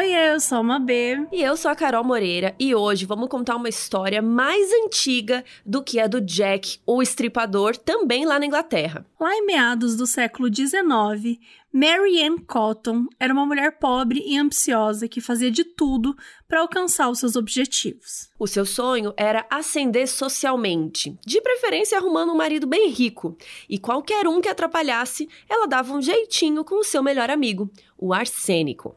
Oi, eu sou uma B. E eu sou a Carol Moreira e hoje vamos contar uma história mais antiga do que a do Jack, o estripador, também lá na Inglaterra. Lá em meados do século XIX, Mary Ann Cotton era uma mulher pobre e ambiciosa que fazia de tudo para alcançar os seus objetivos. O seu sonho era ascender socialmente, de preferência arrumando um marido bem rico, e qualquer um que atrapalhasse, ela dava um jeitinho com o seu melhor amigo, o arsênico.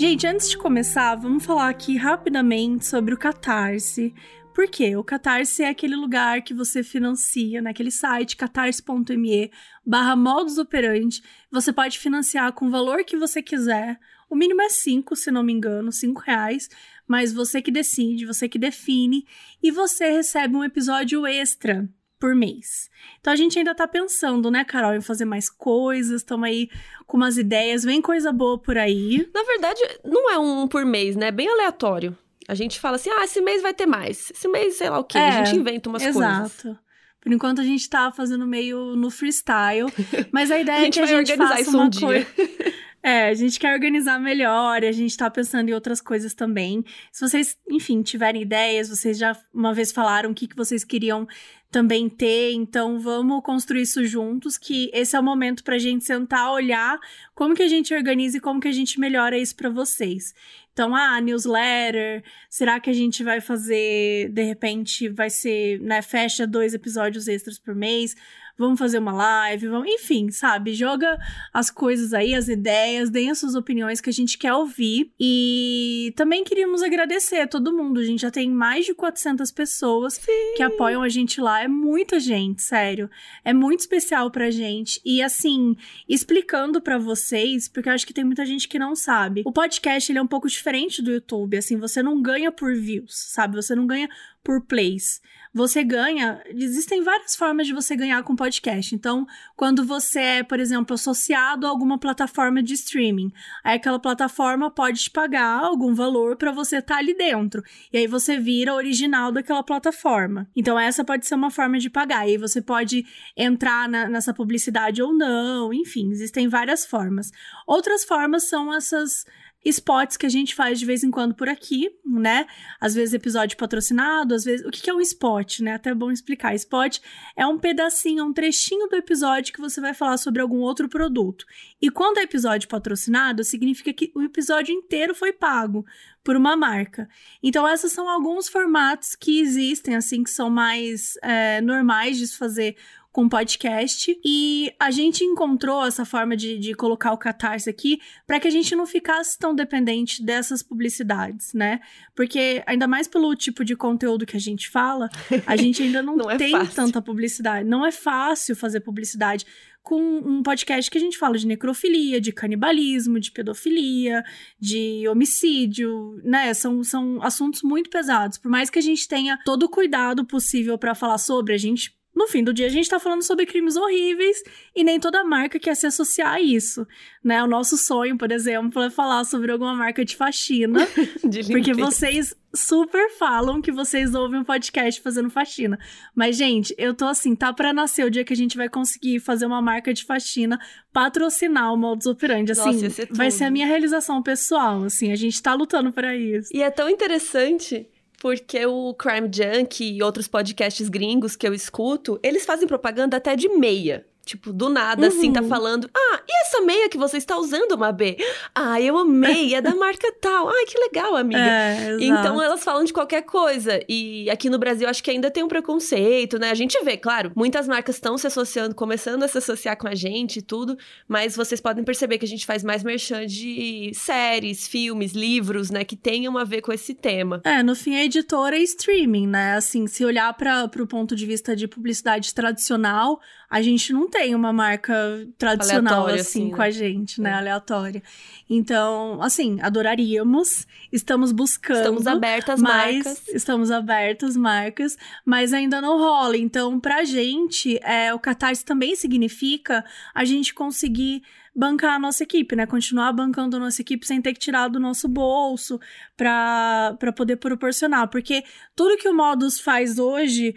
Gente, antes de começar, vamos falar aqui rapidamente sobre o Catarse. Por quê? O Catarse é aquele lugar que você financia, naquele site catarse.me barra modus operandi. Você pode financiar com o valor que você quiser. O mínimo é 5, se não me engano, 5 reais. Mas você que decide, você que define. E você recebe um episódio extra por mês. Então a gente ainda tá pensando, né, Carol, em fazer mais coisas, estamos aí com umas ideias, vem coisa boa por aí. Na verdade, não é um por mês, né? É bem aleatório. A gente fala assim, ah, esse mês vai ter mais. Esse mês, sei lá o quê. É, a gente inventa umas exato. coisas. Exato. Por enquanto a gente tá fazendo meio no freestyle, mas a ideia a é que a gente faça isso uma um coisa. É, a gente quer organizar melhor, a gente tá pensando em outras coisas também. Se vocês, enfim, tiverem ideias, vocês já uma vez falaram o que, que vocês queriam também ter, então vamos construir isso juntos, que esse é o momento pra gente sentar, olhar como que a gente organiza e como que a gente melhora isso para vocês. Então, ah, newsletter, será que a gente vai fazer, de repente, vai ser, né, fecha dois episódios extras por mês? Vamos fazer uma live, vamos... enfim, sabe? Joga as coisas aí, as ideias, deem as suas opiniões que a gente quer ouvir. E também queríamos agradecer a todo mundo. A gente já tem mais de 400 pessoas Sim. que apoiam a gente lá. É muita gente, sério. É muito especial pra gente. E assim, explicando para vocês, porque eu acho que tem muita gente que não sabe. O podcast ele é um pouco diferente do YouTube, assim, você não ganha por views, sabe? Você não ganha por plays você ganha. Existem várias formas de você ganhar com podcast. Então, quando você é, por exemplo, associado a alguma plataforma de streaming, aí aquela plataforma pode te pagar algum valor para você estar tá ali dentro. E aí você vira original daquela plataforma. Então, essa pode ser uma forma de pagar. E aí você pode entrar na, nessa publicidade ou não. Enfim, existem várias formas. Outras formas são essas spots que a gente faz de vez em quando por aqui, né? Às vezes episódio patrocinado, às vezes. O que é um spot, né? Até é bom explicar. Spot é um pedacinho, um trechinho do episódio que você vai falar sobre algum outro produto. E quando é episódio patrocinado, significa que o episódio inteiro foi pago por uma marca. Então, esses são alguns formatos que existem, assim, que são mais é, normais de se fazer com podcast. E a gente encontrou essa forma de, de colocar o Catarse aqui para que a gente não ficasse tão dependente dessas publicidades, né? Porque, ainda mais pelo tipo de conteúdo que a gente fala, a gente ainda não, não é tem fácil. tanta publicidade. Não é fácil fazer publicidade com um podcast que a gente fala de necrofilia, de canibalismo, de pedofilia, de homicídio, né? São, são assuntos muito pesados. Por mais que a gente tenha todo o cuidado possível para falar sobre, a gente no fim do dia, a gente tá falando sobre crimes horríveis e nem toda marca quer se associar a isso, né? O nosso sonho, por exemplo, é falar sobre alguma marca de faxina, De porque vocês super falam que vocês ouvem um podcast fazendo faxina. Mas, gente, eu tô assim, tá pra nascer o dia que a gente vai conseguir fazer uma marca de faxina patrocinar o Modus Operandi. Assim, Nossa, ser vai ser a minha realização pessoal, assim, a gente tá lutando pra isso. E é tão interessante porque o Crime Junkie e outros podcasts gringos que eu escuto, eles fazem propaganda até de meia. Tipo, do nada, assim, tá Uhum. falando. Ah, e essa meia que você está usando, Mabê? Ah, eu amei, é da marca tal. Ai, que legal, amiga. É. Então elas falam de qualquer coisa. E aqui no Brasil acho que ainda tem um preconceito, né? A gente vê, claro, muitas marcas estão se associando, começando a se associar com a gente e tudo, mas vocês podem perceber que a gente faz mais merchan de séries, filmes, livros, né, que tenham a ver com esse tema. É, no fim a editora é streaming, né? Assim, se olhar para o ponto de vista de publicidade tradicional, a gente não tem uma marca tradicional assim, assim, com né? a gente, né? É. Aleatória. Então, assim, adoraríamos. Estamos buscando. Estamos abertas mas marcas. estamos abertas marcas, mas ainda não rola. Então, pra gente, é, o Catarse também significa a gente conseguir bancar a nossa equipe, né? Continuar bancando a nossa equipe sem ter que tirar do nosso bolso pra, pra poder proporcionar. Porque tudo que o Modus faz hoje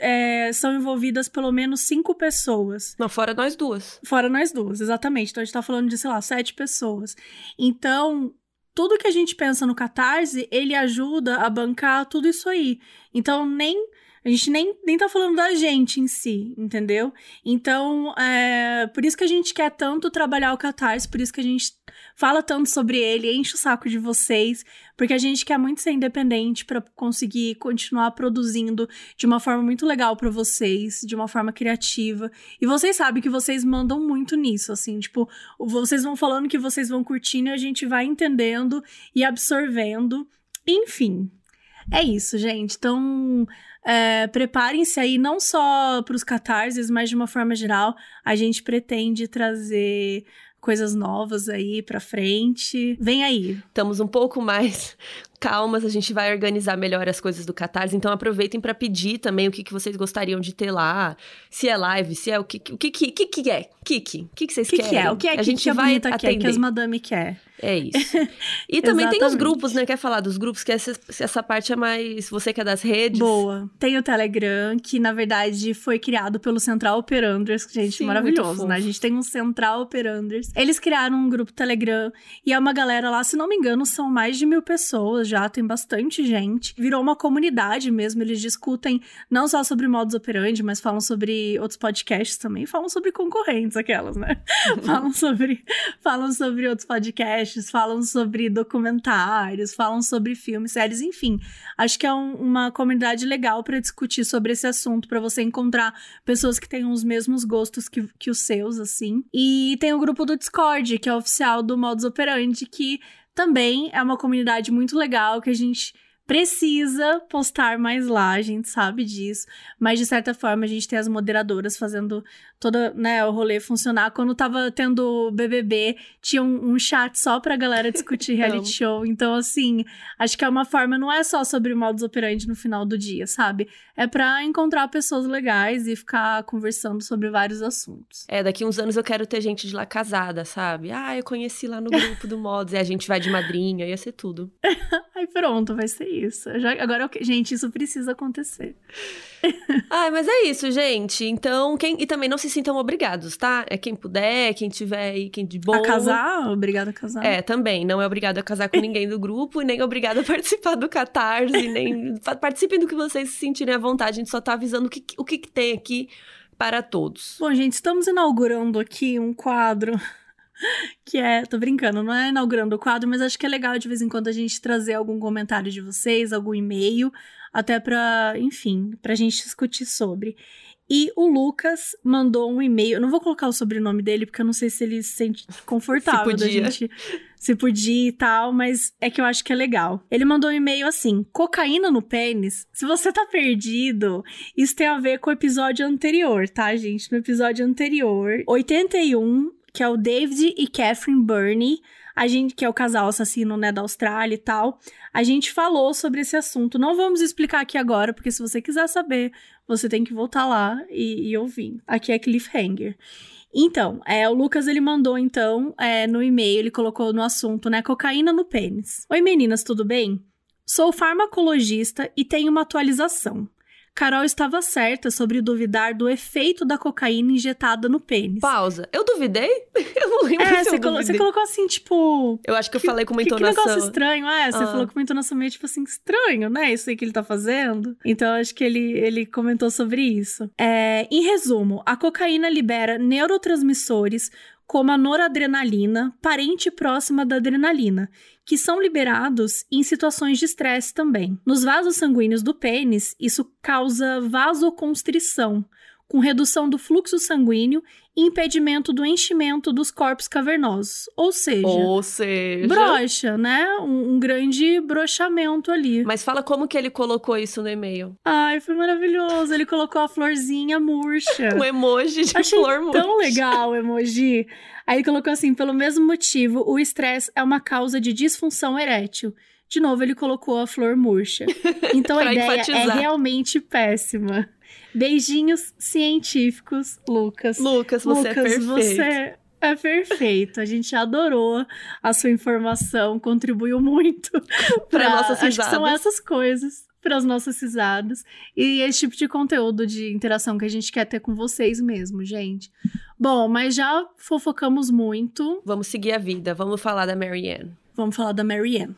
é, são envolvidas pelo menos cinco pessoas. Não, fora nós duas. Fora nós duas, exatamente. Então a gente tá falando de, sei lá, sete pessoas. Então, tudo que a gente pensa no Catarse, ele ajuda a bancar tudo isso aí. Então, nem. A gente nem, nem tá falando da gente em si, entendeu? Então, é por isso que a gente quer tanto trabalhar o Catarse, por isso que a gente fala tanto sobre ele, enche o saco de vocês, porque a gente quer muito ser independente para conseguir continuar produzindo de uma forma muito legal para vocês, de uma forma criativa. E vocês sabem que vocês mandam muito nisso, assim, tipo, vocês vão falando que vocês vão curtindo e a gente vai entendendo e absorvendo. Enfim, é isso, gente. Então, é, preparem-se aí não só para os catarses, mas de uma forma geral, a gente pretende trazer coisas novas aí pra frente. Vem aí. Estamos um pouco mais calmas, a gente vai organizar melhor as coisas do Catarse, então aproveitem para pedir também o que, que vocês gostariam de ter lá, se é live, se é o que o que que, que, que é, Kiki, o que, que vocês que, querem? que é? O que é a que, gente que a vai quer, atender. que as madame quer? É isso. E também tem os grupos, né? Quer falar dos grupos? Que essa, essa parte é mais. Você que é das redes. Boa. Tem o Telegram, que na verdade foi criado pelo Central Operanders, gente, Sim, maravilhoso, né? A gente tem um Central Operanders. Eles criaram um grupo Telegram e é uma galera lá, se não me engano, são mais de mil pessoas já, tem bastante gente. Virou uma comunidade mesmo, eles discutem não só sobre modus operandi, mas falam sobre outros podcasts também, falam sobre concorrentes, aquelas, né? falam sobre falam sobre outros podcasts, falam sobre documentários, falam sobre filmes, séries, enfim. Acho que é um- uma comunidade legal para discutir sobre esse assunto, para você encontrar pessoas que tenham os mesmos gostos que, que os seus, assim. E tem o grupo do Discord, que é oficial do Modus Operandi, que também é uma comunidade muito legal que a gente precisa postar mais lá, a gente sabe disso, mas de certa forma a gente tem as moderadoras fazendo toda, né, o rolê funcionar. Quando tava tendo BBB, tinha um, um chat só pra galera discutir reality show. Então, assim, acho que é uma forma, não é só sobre modus operandi no final do dia, sabe? É pra encontrar pessoas legais e ficar conversando sobre vários assuntos. É, daqui uns anos eu quero ter gente de lá casada, sabe? Ah, eu conheci lá no grupo do Mods, e a gente vai de madrinha, ia ser tudo. Aí pronto, vai ser isso. Já, agora, gente, isso precisa acontecer. Ah, mas é isso, gente. Então, quem. E também não se sintam obrigados, tá? É quem puder, quem tiver aí, quem de boa. A casar? Obrigada a casar. É, também. Não é obrigado a casar com ninguém do grupo e nem obrigado a participar do Catarse, nem. pa- Participem do que vocês se sentirem à vontade. A gente só tá avisando o que, o que, que tem aqui para todos. Bom, gente, estamos inaugurando aqui um quadro que é. Tô brincando, não é inaugurando o quadro, mas acho que é legal de vez em quando a gente trazer algum comentário de vocês, algum e-mail, até pra, enfim, pra gente discutir sobre. E o Lucas mandou um e-mail. Eu não vou colocar o sobrenome dele, porque eu não sei se ele se sente confortável da podia. gente. Se podia e tal, mas é que eu acho que é legal. Ele mandou um e-mail assim: cocaína no pênis. Se você tá perdido, isso tem a ver com o episódio anterior, tá, gente? No episódio anterior, 81, que é o David e Catherine Burney, a gente, que é o casal assassino, né, da Austrália e tal, a gente falou sobre esse assunto. Não vamos explicar aqui agora, porque se você quiser saber, você tem que voltar lá e, e ouvir. Aqui é cliffhanger. Então, é, o Lucas ele mandou então é, no e-mail, ele colocou no assunto, né, cocaína no pênis. Oi meninas, tudo bem? Sou farmacologista e tenho uma atualização. Carol estava certa sobre duvidar do efeito da cocaína injetada no pênis. Pausa. Eu duvidei? Eu não lembro É, se você, eu colo- você colocou assim, tipo. Eu acho que eu que- falei com uma que, que entonação. negócio estranho, é? Você Ah. falou com uma entonação meio tipo assim, estranho, né? Isso aí que ele tá fazendo. Então, acho que ele, ele comentou sobre isso. É, em resumo, a cocaína libera neurotransmissores como a noradrenalina, parente próxima da adrenalina, que são liberados em situações de estresse também. Nos vasos sanguíneos do pênis, isso causa vasoconstrição, com redução do fluxo sanguíneo e impedimento do enchimento dos corpos cavernosos. Ou seja, Ou seja. brocha, né? Um, um grande brochamento ali. Mas fala como que ele colocou isso no e-mail. Ai, foi maravilhoso. Ele colocou a florzinha murcha. Um emoji de Achei flor murcha. tão legal o emoji. Aí ele colocou assim: pelo mesmo motivo, o estresse é uma causa de disfunção erétil. De novo, ele colocou a flor murcha. Então a ideia é enfatizar. realmente péssima. Beijinhos científicos, Lucas. Lucas, você Lucas, é perfeito. você é perfeito. A gente adorou a sua informação, contribuiu muito Pra nossas Acho que são risadas. essas coisas para as nossas risadas e esse tipo de conteúdo de interação que a gente quer ter com vocês mesmo, gente. Bom, mas já fofocamos muito. Vamos seguir a vida, vamos falar da Marianne. Vamos falar da Marianne.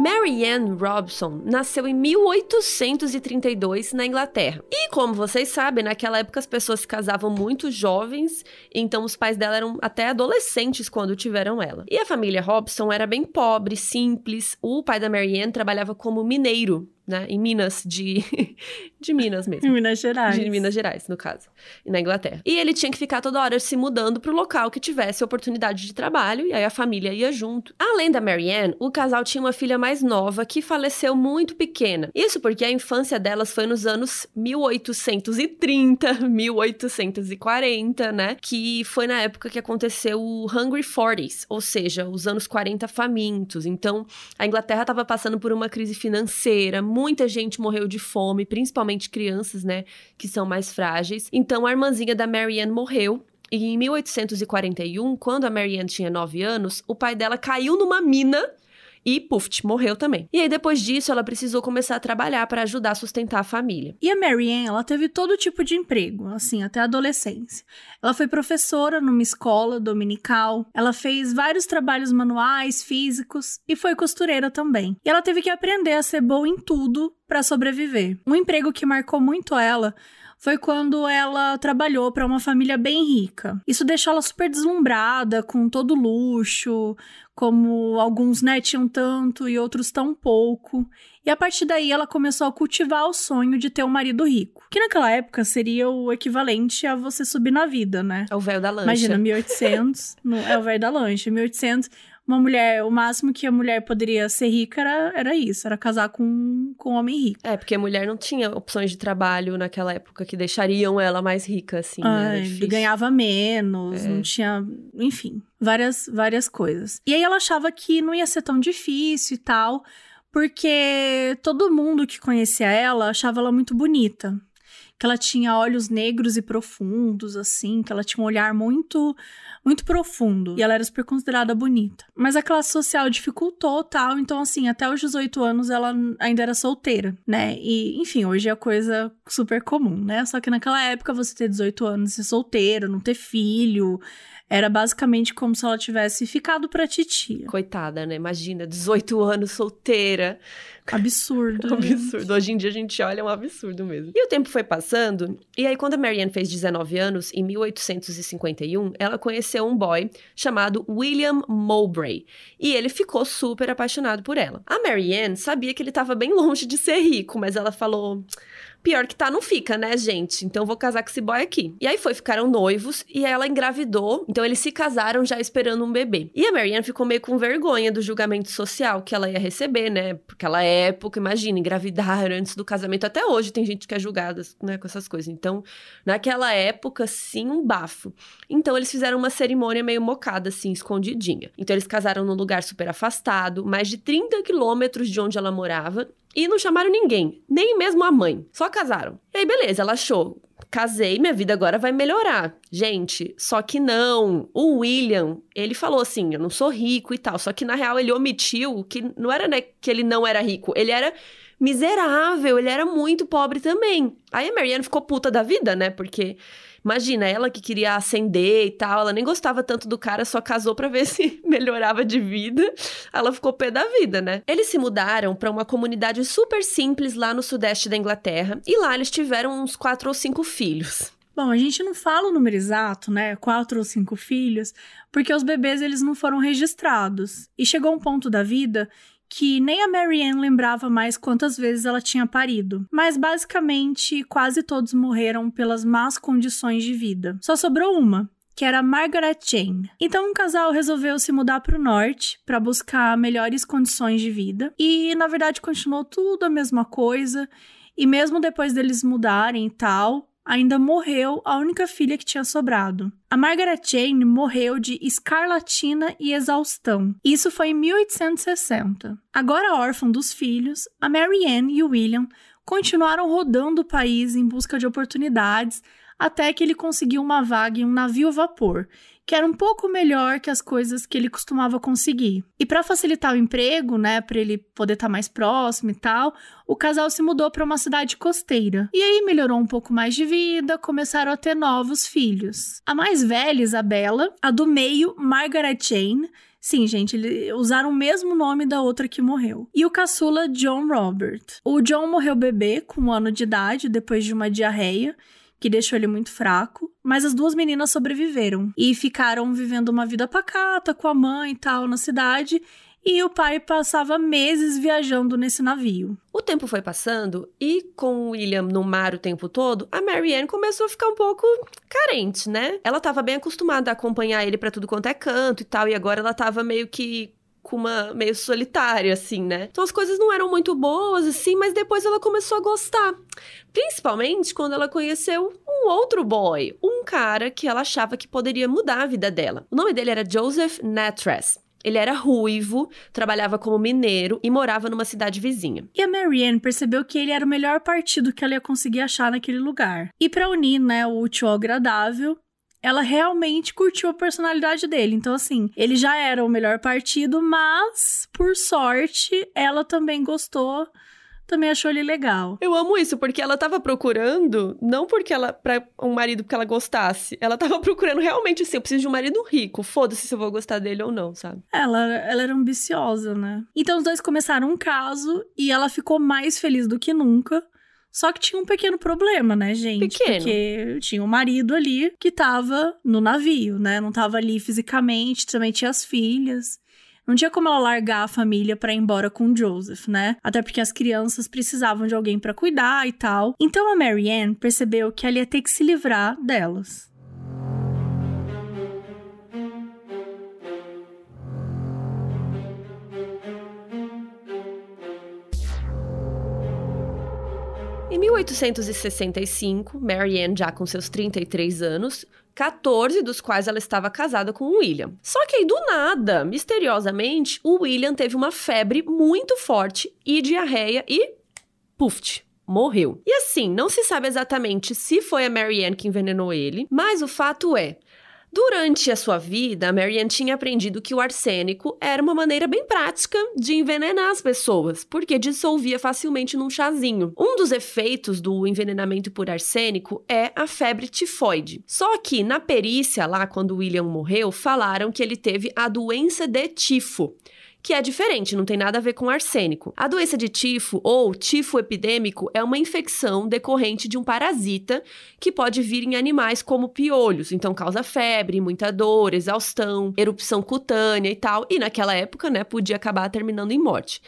Marianne Robson nasceu em 1832 na Inglaterra. E como vocês sabem, naquela época as pessoas se casavam muito jovens, então os pais dela eram até adolescentes quando tiveram ela. E a família Robson era bem pobre, simples. O pai da Marianne trabalhava como mineiro, né, em Minas de de Minas mesmo. Em Minas Gerais. De Minas Gerais, no caso, na Inglaterra. E ele tinha que ficar toda hora se mudando pro local que tivesse oportunidade de trabalho, e aí a família ia junto. Além da Marianne, o casal tinha uma filha mais nova que faleceu muito pequena. Isso porque a infância delas foi nos anos 1830, 1840, né? Que foi na época que aconteceu o Hungry Forties, ou seja, os anos 40 famintos. Então, a Inglaterra estava passando por uma crise financeira, muita gente morreu de fome, principalmente crianças, né, que são mais frágeis. Então a irmãzinha da Marianne morreu. E em 1841, quando a Marianne tinha 9 anos, o pai dela caiu numa mina e, puf, morreu também. E aí, depois disso, ela precisou começar a trabalhar para ajudar a sustentar a família. E a Marianne, ela teve todo tipo de emprego, assim, até a adolescência. Ela foi professora numa escola dominical, ela fez vários trabalhos manuais, físicos e foi costureira também. E ela teve que aprender a ser boa em tudo para sobreviver. Um emprego que marcou muito ela foi quando ela trabalhou para uma família bem rica. Isso deixou ela super deslumbrada com todo luxo, como alguns né, tinham tanto e outros tão pouco. E a partir daí ela começou a cultivar o sonho de ter um marido rico. Que naquela época seria o equivalente a você subir na vida, né? É o velho da lancha. Imagina, 1800, no, é o velho da lancha, 1800, uma mulher, o máximo que a mulher poderia ser rica era, era isso, era casar com, com um homem rico. É, porque a mulher não tinha opções de trabalho naquela época que deixariam ela mais rica, assim, né? Era Ai, ganhava menos, É. não tinha, enfim, várias várias coisas. E aí ela achava que não ia ser tão difícil e tal, porque todo mundo que conhecia ela achava ela muito bonita. Que ela tinha olhos negros e profundos, assim, que ela tinha um olhar muito, muito profundo. E ela era super considerada bonita. Mas a classe social dificultou tal, então, assim, até os 18 anos ela ainda era solteira, né? E, enfim, hoje é coisa super comum, né? Só que naquela época você ter 18 anos, ser solteira, não ter filho, era basicamente como se ela tivesse ficado pra titia. Coitada, né? Imagina, 18 anos, solteira. Absurdo. Absurdo. Hoje em dia a gente olha, é um absurdo mesmo. E o tempo foi passando, e aí quando a Marianne fez 19 anos, em 1851, ela conheceu um boy chamado William Mowbray. E ele ficou super apaixonado por ela. A Marianne sabia que ele estava bem longe de ser rico, mas ela falou... Pior que tá, não fica, né, gente? Então vou casar com esse boy aqui. E aí foi, ficaram noivos e ela engravidou. Então eles se casaram já esperando um bebê. E a Marianne ficou meio com vergonha do julgamento social que ela ia receber, né? Porque ela época, imagina, engravidar antes do casamento. Até hoje tem gente que é julgada, né, com essas coisas. Então, naquela época, sim, um bafo. Então eles fizeram uma cerimônia meio mocada, assim, escondidinha. Então eles casaram num lugar super afastado, mais de 30 quilômetros de onde ela morava. E não chamaram ninguém, nem mesmo a mãe. Só casaram. E aí, beleza, ela achou. Casei, minha vida agora vai melhorar. Gente, só que não. O William, ele falou assim: eu não sou rico e tal. Só que na real ele omitiu que não era né, que ele não era rico, ele era miserável, ele era muito pobre também. Aí a Marianne ficou puta da vida, né? Porque imagina, ela que queria ascender e tal, ela nem gostava tanto do cara, só casou pra ver se melhorava de vida. Ela ficou pé da vida, né? Eles se mudaram pra uma comunidade super simples lá no sudeste da Inglaterra e lá eles tiveram uns quatro ou cinco filhos. Bom, a gente não fala o número exato, né? Quatro ou cinco filhos, porque os bebês eles não foram registrados. E chegou um ponto da vida que nem a Marianne lembrava mais quantas vezes ela tinha parido. Mas basicamente, quase todos morreram pelas más condições de vida. Só sobrou uma, que era Margaret Jane. Então, um casal resolveu se mudar para o norte para buscar melhores condições de vida. E, na verdade, continuou tudo a mesma coisa. E mesmo depois deles mudarem e tal, ainda morreu a única filha que tinha sobrado. A Margaret Jane morreu de escarlatina e exaustão. Isso foi em 1860. Agora órfã dos filhos, a Mary Ann e o William continuaram rodando o país em busca de oportunidades até que ele conseguiu uma vaga em um navio vapor, que era um pouco melhor que as coisas que ele costumava conseguir. E para facilitar o emprego, né, para ele poder estar tá mais próximo e tal, o casal se mudou para uma cidade costeira. E aí melhorou um pouco mais de vida, começaram a ter novos filhos. A mais velha, Isabela, a do meio, Margaret Jane, Sim, gente, eles usaram o mesmo nome da outra que morreu. E o caçula John Robert. O John morreu bebê com um ano de idade depois de uma diarreia que deixou ele muito fraco, mas as duas meninas sobreviveram e ficaram vivendo uma vida pacata com a mãe e tal na cidade. E o pai passava meses viajando nesse navio. O tempo foi passando e, com o William no mar o tempo todo, a Marianne começou a ficar um pouco carente, né? Ela estava bem acostumada a acompanhar ele para tudo quanto é canto e tal, e agora ela estava meio que com uma meio solitária, assim, né? Então as coisas não eram muito boas, assim, mas depois ela começou a gostar. Principalmente quando ela conheceu um outro boy, um cara que ela achava que poderia mudar a vida dela. O nome dele era Joseph Natress. Ele era ruivo, trabalhava como mineiro e morava numa cidade vizinha. E a Marianne percebeu que ele era o melhor partido que ela ia conseguir achar naquele lugar. E para unir, né, o útil ao agradável, ela realmente curtiu a personalidade dele. Então, assim, ele já era o melhor partido, mas, por sorte, ela também gostou também achou ele legal. Eu amo isso, porque ela tava procurando, não porque ela, pra um marido porque ela gostasse, ela tava procurando realmente assim, eu preciso de um marido rico, foda-se se eu vou gostar dele ou não, sabe? Ela, ela era ambiciosa, né? Então os dois começaram um caso e ela ficou mais feliz do que nunca. Só que tinha um pequeno problema, né, gente? Pequeno. Porque tinha um marido ali que tava no navio, né? Não tava ali fisicamente, também tinha as filhas. Não tinha como ela largar a família para ir embora com o Joseph, né? Até porque as crianças precisavam de alguém para cuidar e tal. Então a Marianne percebeu que ela ia ter que se livrar delas. Em 1865, Marianne, já com seus 33 anos, 14 dos quais ela estava casada com William. Só que aí, do nada, misteriosamente, o William teve uma febre muito forte e diarreia e. puft morreu. E assim, não se sabe exatamente se foi a Marianne que envenenou ele, mas o fato é, Durante a sua vida, Marianne tinha aprendido que o arsênico era uma maneira bem prática de envenenar as pessoas, porque dissolvia facilmente num chazinho. Um dos efeitos do envenenamento por arsênico é a febre tifoide. Só que na perícia, lá quando William morreu, falaram que ele teve a doença de tifo que é diferente, não tem nada a ver com arsênico. A doença de tifo ou tifo epidêmico é uma infecção decorrente de um parasita que pode vir em animais como piolhos, então causa febre, muita dor, exaustão, erupção cutânea e tal, e naquela época, né, podia acabar terminando em morte.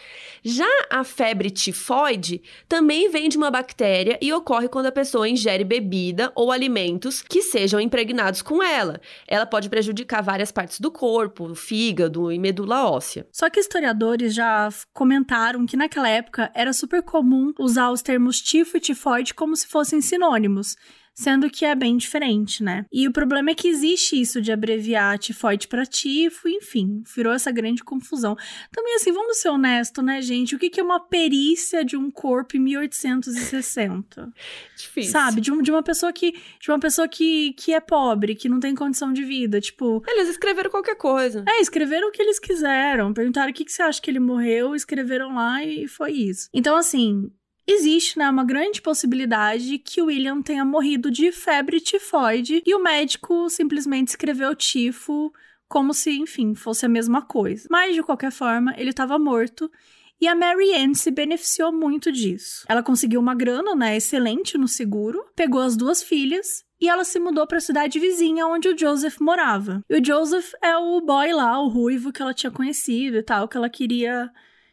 Já a febre tifoide também vem de uma bactéria e ocorre quando a pessoa ingere bebida ou alimentos que sejam impregnados com ela. Ela pode prejudicar várias partes do corpo, o fígado e medula óssea. Só que historiadores já comentaram que naquela época era super comum usar os termos tifo e tifoide como se fossem sinônimos sendo que é bem diferente, né? E o problema é que existe isso de abreviar tifoide para tifo, enfim, virou essa grande confusão. Também, assim, vamos ser honestos, né, gente? O que é uma perícia de um corpo em 1860? Difícil. Sabe? De, um, de uma pessoa que de uma pessoa que, que é pobre, que não tem condição de vida, tipo... Eles escreveram qualquer coisa. É, escreveram o que eles quiseram. Perguntaram o que, que você acha que ele morreu, escreveram lá e foi isso. Então, assim, Existe, né, uma grande possibilidade que o William tenha morrido de febre tifoide e o médico simplesmente escreveu tifo como se, enfim, fosse a mesma coisa. Mas, de qualquer forma, ele estava morto e a Mary Ann se beneficiou muito disso. Ela conseguiu uma grana, né, excelente no seguro, pegou as duas filhas e ela se mudou para a cidade vizinha onde o Joseph morava. E o Joseph é o boy lá, o ruivo que ela tinha conhecido e tal, que ela queria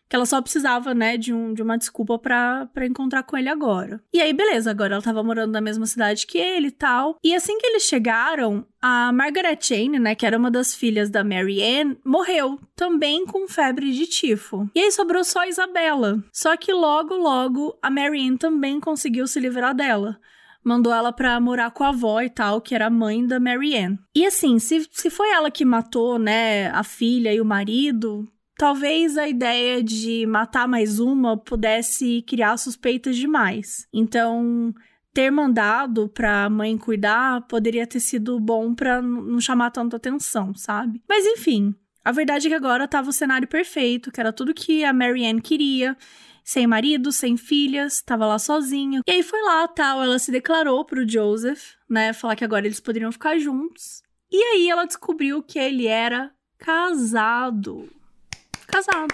que ela só precisava, né, de, um, de uma desculpa pra encontrar com ele agora. E aí, beleza, agora ela tava morando na mesma cidade que ele e tal. E assim que eles chegaram, a Margaret Jane, né, que era uma das filhas da Mary Ann, morreu, também com febre de tifo. E aí sobrou só a Isabela. Só que logo, logo, a Mary Ann também conseguiu se livrar dela mandou ela pra morar com a avó e tal, que era a mãe da Mary Ann. E assim, se, se foi ela que matou, né, a filha e o marido, talvez a ideia de matar mais uma pudesse criar suspeitas demais. Então, ter mandado pra mãe cuidar poderia ter sido bom pra não chamar tanta atenção, sabe? Mas enfim, a verdade é que agora tava o cenário perfeito, que era tudo que a Marianne queria. Sem marido, sem filhas, tava lá sozinha. E aí foi lá, tal, ela se declarou pro Joseph, né, falar que agora eles poderiam ficar juntos. E aí ela descobriu que ele era casado casado.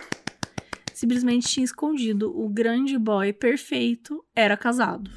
Simplesmente tinha escondido. O grande boy perfeito era casado.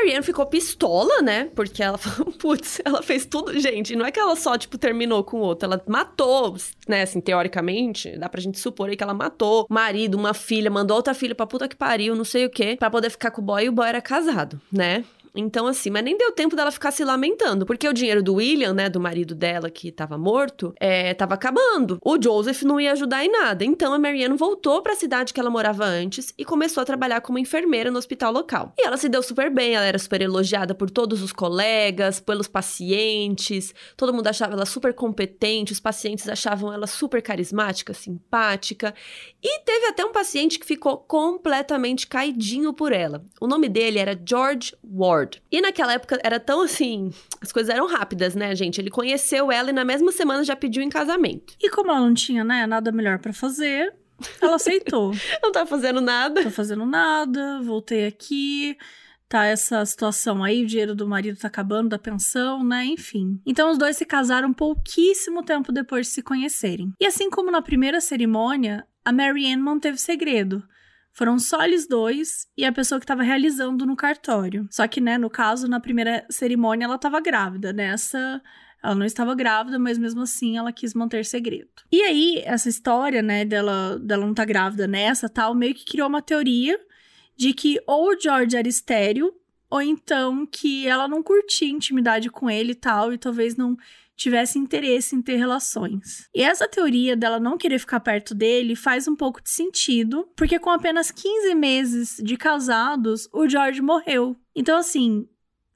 Marianne ficou pistola, né? Porque ela falou, putz, ela fez tudo. Gente, não é que ela só, tipo, terminou com o outro. Ela matou, né? Assim, teoricamente, dá pra gente supor aí que ela matou marido, uma filha, mandou outra filha pra puta que pariu, não sei o quê, pra poder ficar com o boy e o boy era casado, né? Então, assim, mas nem deu tempo dela ficar se lamentando, porque o dinheiro do William, né, do marido dela que tava morto, é, tava acabando. O Joseph não ia ajudar em nada. Então a Marianne voltou para a cidade que ela morava antes e começou a trabalhar como enfermeira no hospital local. E ela se deu super bem, ela era super elogiada por todos os colegas, pelos pacientes. Todo mundo achava ela super competente, os pacientes achavam ela super carismática, simpática. E teve até um paciente que ficou completamente caidinho por ela. O nome dele era George Ward. E naquela época era tão assim. As coisas eram rápidas, né, gente? Ele conheceu ela e na mesma semana já pediu em casamento. E como ela não tinha, né, nada melhor para fazer, ela aceitou. não tá fazendo nada. Tô fazendo nada, voltei aqui tá essa situação aí, o dinheiro do marido tá acabando, da pensão, né? Enfim. Então os dois se casaram pouquíssimo tempo depois de se conhecerem. E assim como na primeira cerimônia, a Marianne manteve segredo. Foram só eles dois e a pessoa que estava realizando no cartório. Só que, né, no caso, na primeira cerimônia ela estava grávida. Nessa, ela não estava grávida, mas mesmo assim ela quis manter segredo. E aí, essa história, né, dela, dela não tá grávida nessa tal, meio que criou uma teoria de que ou o George era estéreo, ou então que ela não curtia intimidade com ele e tal, e talvez não tivesse interesse em ter relações. E essa teoria dela não querer ficar perto dele faz um pouco de sentido, porque com apenas 15 meses de casados, o George morreu. Então, assim,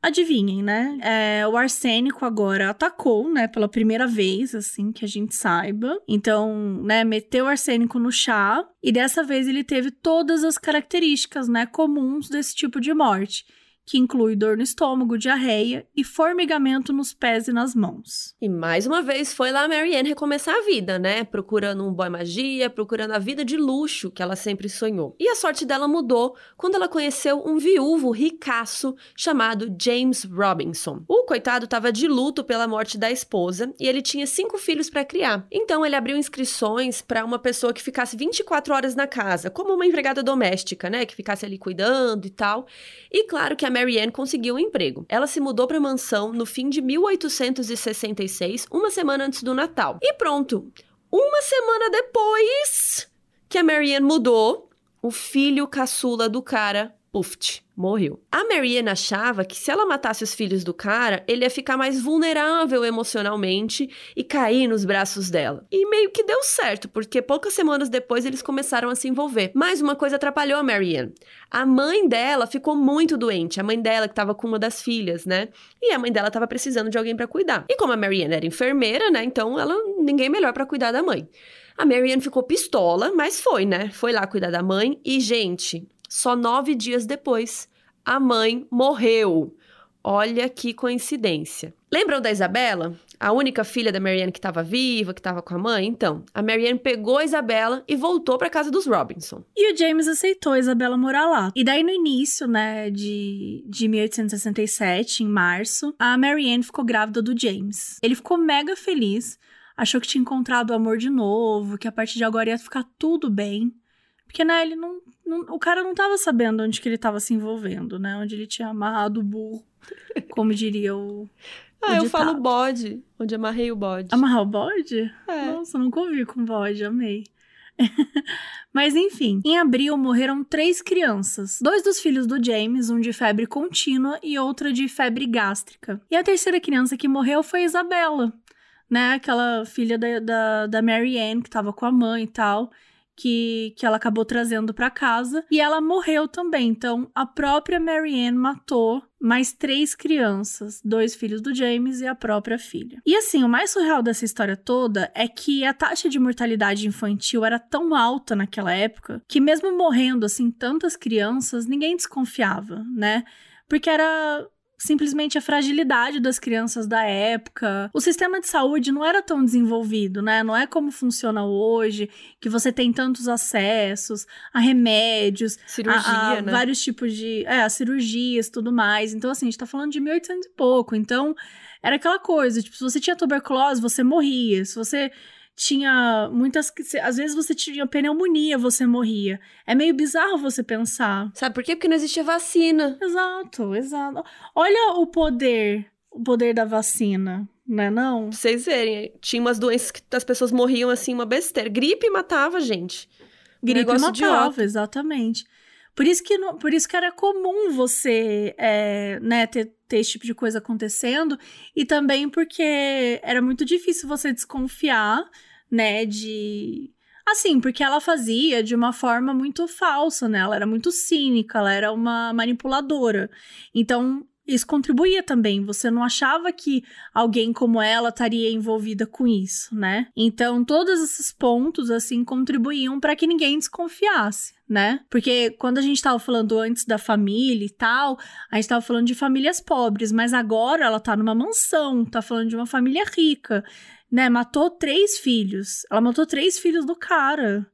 Adivinhem, né? É, o arsênico agora atacou, né? Pela primeira vez, assim, que a gente saiba. Então, né? Meteu arsênico no chá. E dessa vez ele teve todas as características, né? Comuns desse tipo de morte que inclui dor no estômago, diarreia e formigamento nos pés e nas mãos. E mais uma vez foi lá a Marianne recomeçar a vida, né? Procurando um boy magia, procurando a vida de luxo que ela sempre sonhou. E a sorte dela mudou quando ela conheceu um viúvo ricaço chamado James Robinson. O coitado estava de luto pela morte da esposa e ele tinha cinco filhos para criar. Então ele abriu inscrições para uma pessoa que ficasse 24 horas na casa, como uma empregada doméstica, né? Que ficasse ali cuidando e tal. E claro que a Marianne conseguiu um emprego. Ela se mudou para a mansão no fim de 1866, uma semana antes do Natal. E pronto. Uma semana depois que a Marianne mudou, o filho caçula do cara, Puft, morreu. A Marianne achava que se ela matasse os filhos do cara, ele ia ficar mais vulnerável emocionalmente e cair nos braços dela. E meio que deu certo, porque poucas semanas depois eles começaram a se envolver. Mas uma coisa atrapalhou a Marianne. A mãe dela ficou muito doente, a mãe dela que estava com uma das filhas, né? E a mãe dela estava precisando de alguém para cuidar. E como a Marianne era enfermeira, né? Então ela ninguém melhor para cuidar da mãe. A Marianne ficou pistola, mas foi, né? Foi lá cuidar da mãe e, gente, só nove dias depois, a mãe morreu. Olha que coincidência. Lembram da Isabela? A única filha da Marianne que estava viva, que estava com a mãe? Então, a Marianne pegou a Isabela e voltou para casa dos Robinson. E o James aceitou a Isabela morar lá. E daí, no início, né, de, de 1867, em março, a Marianne ficou grávida do James. Ele ficou mega feliz, achou que tinha encontrado o amor de novo, que a partir de agora ia ficar tudo bem. Porque, né, ele não, não o cara não tava sabendo onde que ele tava se envolvendo, né? Onde ele tinha amarrado o burro, como diria o. Ah, eu falo bode, onde amarrei o bode. Amarrar o bode? É. Nossa, nunca ouvi com bode, amei. Mas enfim, em abril morreram três crianças. Dois dos filhos do James, um de febre contínua e outra de febre gástrica. E a terceira criança que morreu foi a Isabela, né? Aquela filha da, da, da Mary Ann, que tava com a mãe e tal que, que ela acabou trazendo para casa e ela morreu também. Então, a própria Marianne matou mais três crianças, dois filhos do James e a própria filha. E assim, o mais surreal dessa história toda é que a taxa de mortalidade infantil era tão alta naquela época que mesmo morrendo assim tantas crianças, ninguém desconfiava, né? Porque era simplesmente a fragilidade das crianças da época. O sistema de saúde não era tão desenvolvido, né? Não é como funciona hoje, que você tem tantos acessos a remédios, cirurgia, a, a né? vários tipos de, é, a cirurgias, tudo mais. Então assim, a gente tá falando de 1800 e pouco. Então, era aquela coisa, tipo, se você tinha tuberculose, você morria. Se você tinha muitas. Às vezes você tinha pneumonia, você morria. É meio bizarro você pensar. Sabe por quê? Porque não existia vacina. Exato, exato. Olha o poder, o poder da vacina, não é não? Pra vocês verem, tinha umas doenças que as pessoas morriam assim, uma besteira. Gripe matava, gente. Um Gripe negócio matava, idiota. exatamente. Por isso que, por isso que era comum você é, né, ter, ter esse tipo de coisa acontecendo. E também porque era muito difícil você desconfiar, né, de... Assim, porque ela fazia de uma forma muito falsa, né? Ela era muito cínica, ela era uma manipuladora. Então, isso contribuía também. Você não achava que alguém como ela estaria envolvida com isso, né? Então, todos esses pontos, assim, contribuíam para que ninguém desconfiasse, né? Porque quando a gente tava falando antes da família e tal, a gente tava falando de famílias pobres, mas agora ela tá numa mansão, tá falando de uma família rica, né? Matou três filhos. Ela matou três filhos do cara.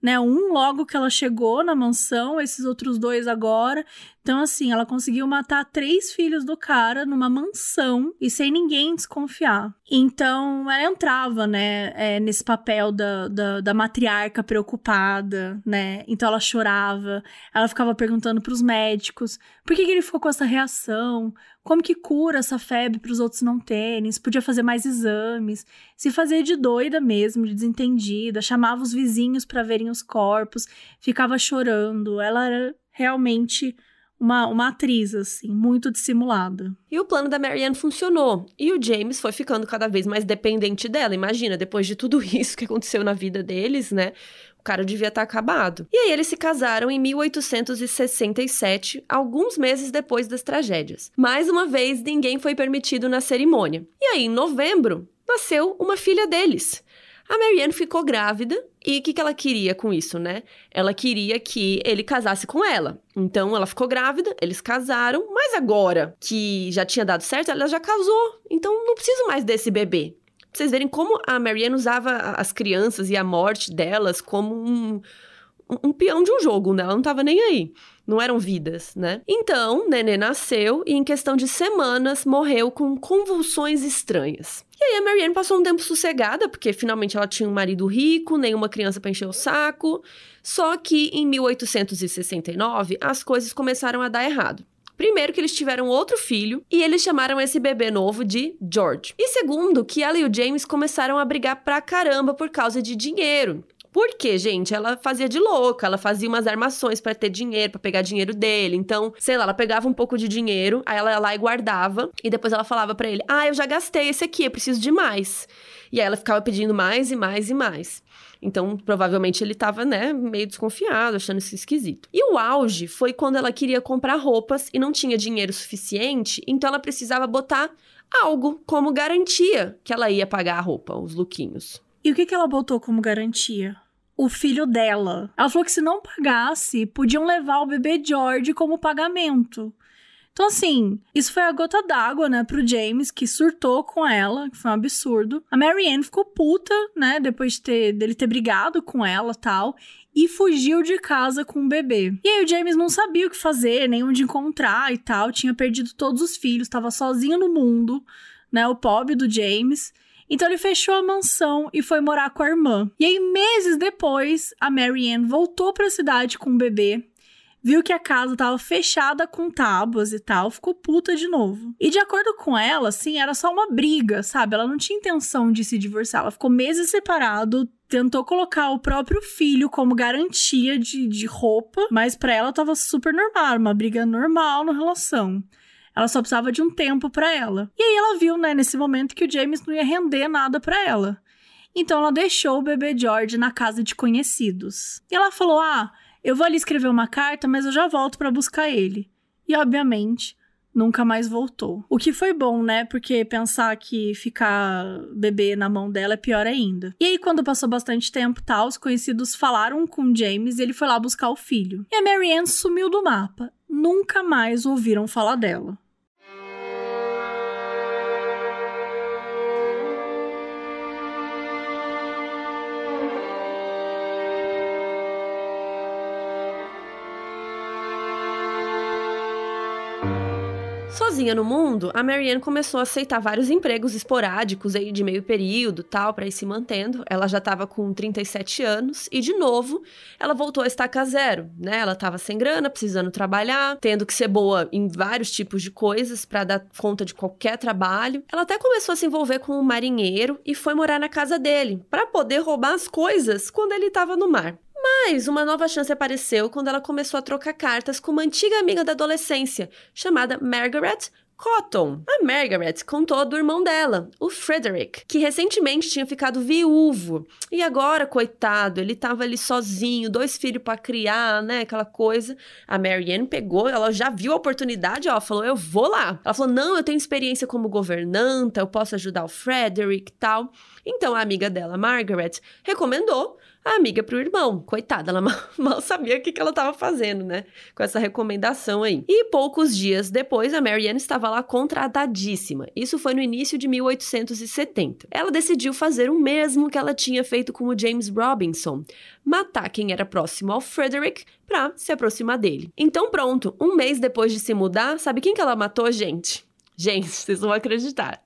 Né, um logo que ela chegou na mansão, esses outros dois agora. Então, assim, ela conseguiu matar três filhos do cara numa mansão e sem ninguém desconfiar. Então, ela entrava, né, é, nesse papel da, da, da matriarca preocupada, né? Então, ela chorava, ela ficava perguntando pros médicos por que, que ele ficou com essa reação, como que cura essa febre para os outros não terem, se podia fazer mais exames, se fazia de doida mesmo, de desentendida, chamava os vizinhos para verem os corpos, ficava chorando. Ela era realmente uma, uma atriz, assim, muito dissimulada. E o plano da Marianne funcionou. E o James foi ficando cada vez mais dependente dela. Imagina, depois de tudo isso que aconteceu na vida deles, né? O cara devia estar acabado. E aí eles se casaram em 1867, alguns meses depois das tragédias. Mais uma vez, ninguém foi permitido na cerimônia. E aí, em novembro, nasceu uma filha deles. A Marianne ficou grávida e o que, que ela queria com isso, né? Ela queria que ele casasse com ela. Então ela ficou grávida, eles casaram, mas agora que já tinha dado certo, ela já casou. Então não preciso mais desse bebê. Pra vocês verem como a Marianne usava as crianças e a morte delas como um, um, um peão de um jogo, né? Ela não tava nem aí. Não eram vidas, né? Então, Nenê nasceu e em questão de semanas morreu com convulsões estranhas. E aí a Marianne passou um tempo sossegada, porque finalmente ela tinha um marido rico, nenhuma criança pra encher o saco. Só que em 1869 as coisas começaram a dar errado. Primeiro que eles tiveram outro filho e eles chamaram esse bebê novo de George. E segundo que ela e o James começaram a brigar pra caramba por causa de dinheiro. Porque, gente, ela fazia de louca, ela fazia umas armações pra ter dinheiro, pra pegar dinheiro dele. Então, sei lá, ela pegava um pouco de dinheiro, aí ela ia lá e guardava, e depois ela falava pra ele: "Ah, eu já gastei esse aqui, eu preciso de mais". E aí ela ficava pedindo mais e mais e mais. Então, provavelmente ele tava, né, meio desconfiado, achando isso esquisito. E o auge foi quando ela queria comprar roupas e não tinha dinheiro suficiente, então ela precisava botar algo como garantia que ela ia pagar a roupa, os lookinhos. E o que, que ela botou como garantia? O filho dela. Ela falou que se não pagasse, podiam levar o bebê George como pagamento. Então, assim, isso foi a gota d'água, né, pro James, que surtou com ela, que foi um absurdo. A Marianne ficou puta, né, depois de ter, dele ter brigado com ela tal, e fugiu de casa com o bebê. E aí o James não sabia o que fazer, nem onde encontrar e tal, tinha perdido todos os filhos, tava sozinho no mundo, né, o pobre do James. Então ele fechou a mansão e foi morar com a irmã. E aí, meses depois, a Marianne voltou para a cidade com o bebê viu que a casa tava fechada com tábuas e tal, ficou puta de novo. E de acordo com ela, assim, era só uma briga, sabe? Ela não tinha intenção de se divorciar, ela ficou meses separado, tentou colocar o próprio filho como garantia de, de roupa, mas para ela tava super normal, uma briga normal na relação. Ela só precisava de um tempo para ela. E aí ela viu, né, nesse momento que o James não ia render nada para ela. Então ela deixou o bebê George na casa de conhecidos. E ela falou: "Ah, eu vou ali escrever uma carta, mas eu já volto para buscar ele". E obviamente, nunca mais voltou. O que foi bom, né? Porque pensar que ficar bebê na mão dela é pior ainda. E aí, quando passou bastante tempo, tal, os conhecidos falaram com James e ele foi lá buscar o filho. E a Marianne sumiu do mapa. Nunca mais ouviram falar dela. Sozinha no mundo, a Marianne começou a aceitar vários empregos esporádicos aí de meio período, tal, para ir se mantendo. Ela já estava com 37 anos e de novo, ela voltou a estacar zero, né? Ela estava sem grana, precisando trabalhar, tendo que ser boa em vários tipos de coisas para dar conta de qualquer trabalho. Ela até começou a se envolver com um marinheiro e foi morar na casa dele, para poder roubar as coisas quando ele estava no mar. Mas uma nova chance apareceu quando ela começou a trocar cartas com uma antiga amiga da adolescência, chamada Margaret Cotton. A Margaret contou do irmão dela, o Frederick, que recentemente tinha ficado viúvo. E agora, coitado, ele tava ali sozinho, dois filhos para criar, né? Aquela coisa. A Marianne pegou, ela já viu a oportunidade, ó, falou: "Eu vou lá". Ela falou: "Não, eu tenho experiência como governanta, eu posso ajudar o Frederick tal". Então a amiga dela, Margaret, recomendou a amiga pro irmão. Coitada, ela mal, sabia o que, que ela estava fazendo, né? Com essa recomendação aí. E poucos dias depois, a Marianne estava lá contratadíssima. Isso foi no início de 1870. Ela decidiu fazer o mesmo que ela tinha feito com o James Robinson. Matar quem era próximo ao Frederick para se aproximar dele. Então pronto, um mês depois de se mudar, sabe quem que ela matou, gente? Gente, vocês vão acreditar.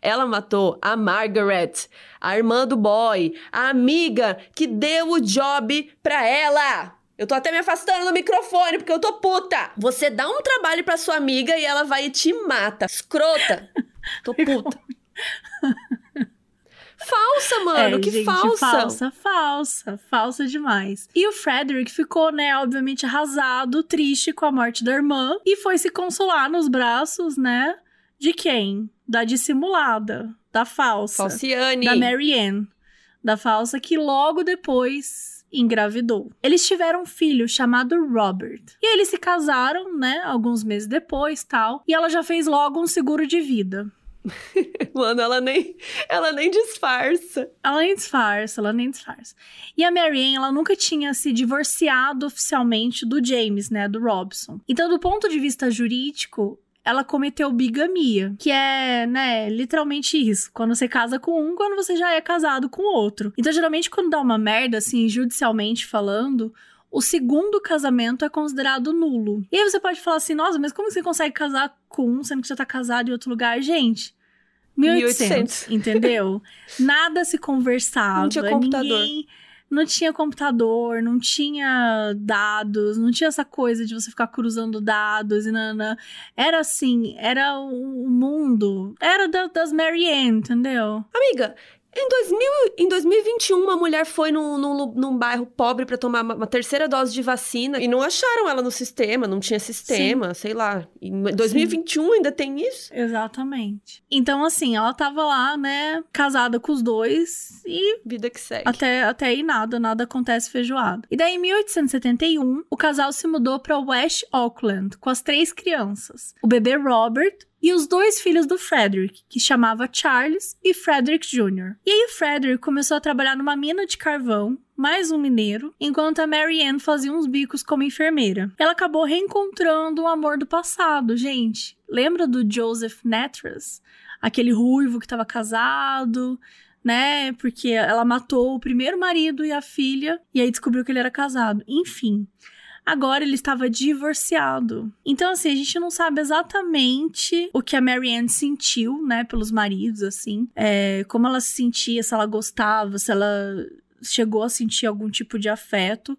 Ela matou a Margaret, a irmã do boy, a amiga que deu o job pra ela. Eu tô até me afastando do microfone porque eu tô puta. Você dá um trabalho pra sua amiga e ela vai e te mata. Escrota. Tô puta. Falsa, mano, é, que gente, falsa. Falsa, falsa, falsa demais. E o Frederick ficou, né, obviamente arrasado, triste com a morte da irmã e foi se consolar nos braços, né, de quem? Da dissimulada, da falsa. Falciane. Da Marianne. Da falsa que logo depois engravidou. Eles tiveram um filho chamado Robert. E eles se casaram, né, alguns meses depois, tal. E ela já fez logo um seguro de vida. Mano, ela nem, ela nem disfarça. Ela nem disfarça, ela nem disfarça. E a Marianne, ela nunca tinha se divorciado oficialmente do James, né, do Robson. Então, do ponto de vista jurídico, ela cometeu bigamia, que é, né, literalmente isso. Quando você casa com um, quando você já é casado com outro. Então, geralmente, quando dá uma merda, assim, judicialmente falando, o segundo casamento é considerado nulo. E aí você pode falar assim, nossa, mas como você consegue casar com um, sendo que já tá casado em outro lugar? Gente, 1800, 1800. entendeu? Nada se conversava. Não tinha computador. Ninguém não tinha computador, não tinha dados, não tinha essa coisa de você ficar cruzando dados e nanã. Era assim, era o mundo. Era da, das Marianne, entendeu? Amiga, em, 2000, em 2021, uma mulher foi num, num, num bairro pobre para tomar uma, uma, terceira dose de vacina e não acharam ela no sistema, não tinha sistema, Sim. sei lá. Em 2021 Sim. ainda tem isso? Exatamente. Então, assim, ela tava lá, né, casada com os dois e. Vida que segue. Até, até aí nada, nada acontece feijoado. E daí, em 1871, o casal se mudou para West Auckland com as três crianças: o bebê Robert, e os dois filhos do Frederick, que chamava Charles e Frederick Jr. E aí o Frederick começou a trabalhar numa mina de carvão, mais um mineiro, enquanto a Marianne fazia uns bicos como enfermeira. Ela acabou reencontrando o amor do passado, gente. Lembra do Joseph Natras? Aquele ruivo que estava casado, né? Porque ela matou o primeiro marido e a filha, e aí descobriu que ele era casado. Enfim. Agora ele estava divorciado. Então, assim, a gente não sabe exatamente o que a Marianne sentiu, né, pelos maridos, assim. É, como ela se sentia, se ela gostava, se ela chegou a sentir algum tipo de afeto.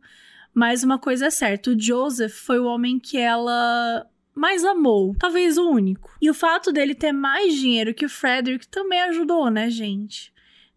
Mas uma coisa é certa: o Joseph foi o homem que ela mais amou, talvez o único. E o fato dele ter mais dinheiro que o Frederick também ajudou, né, gente?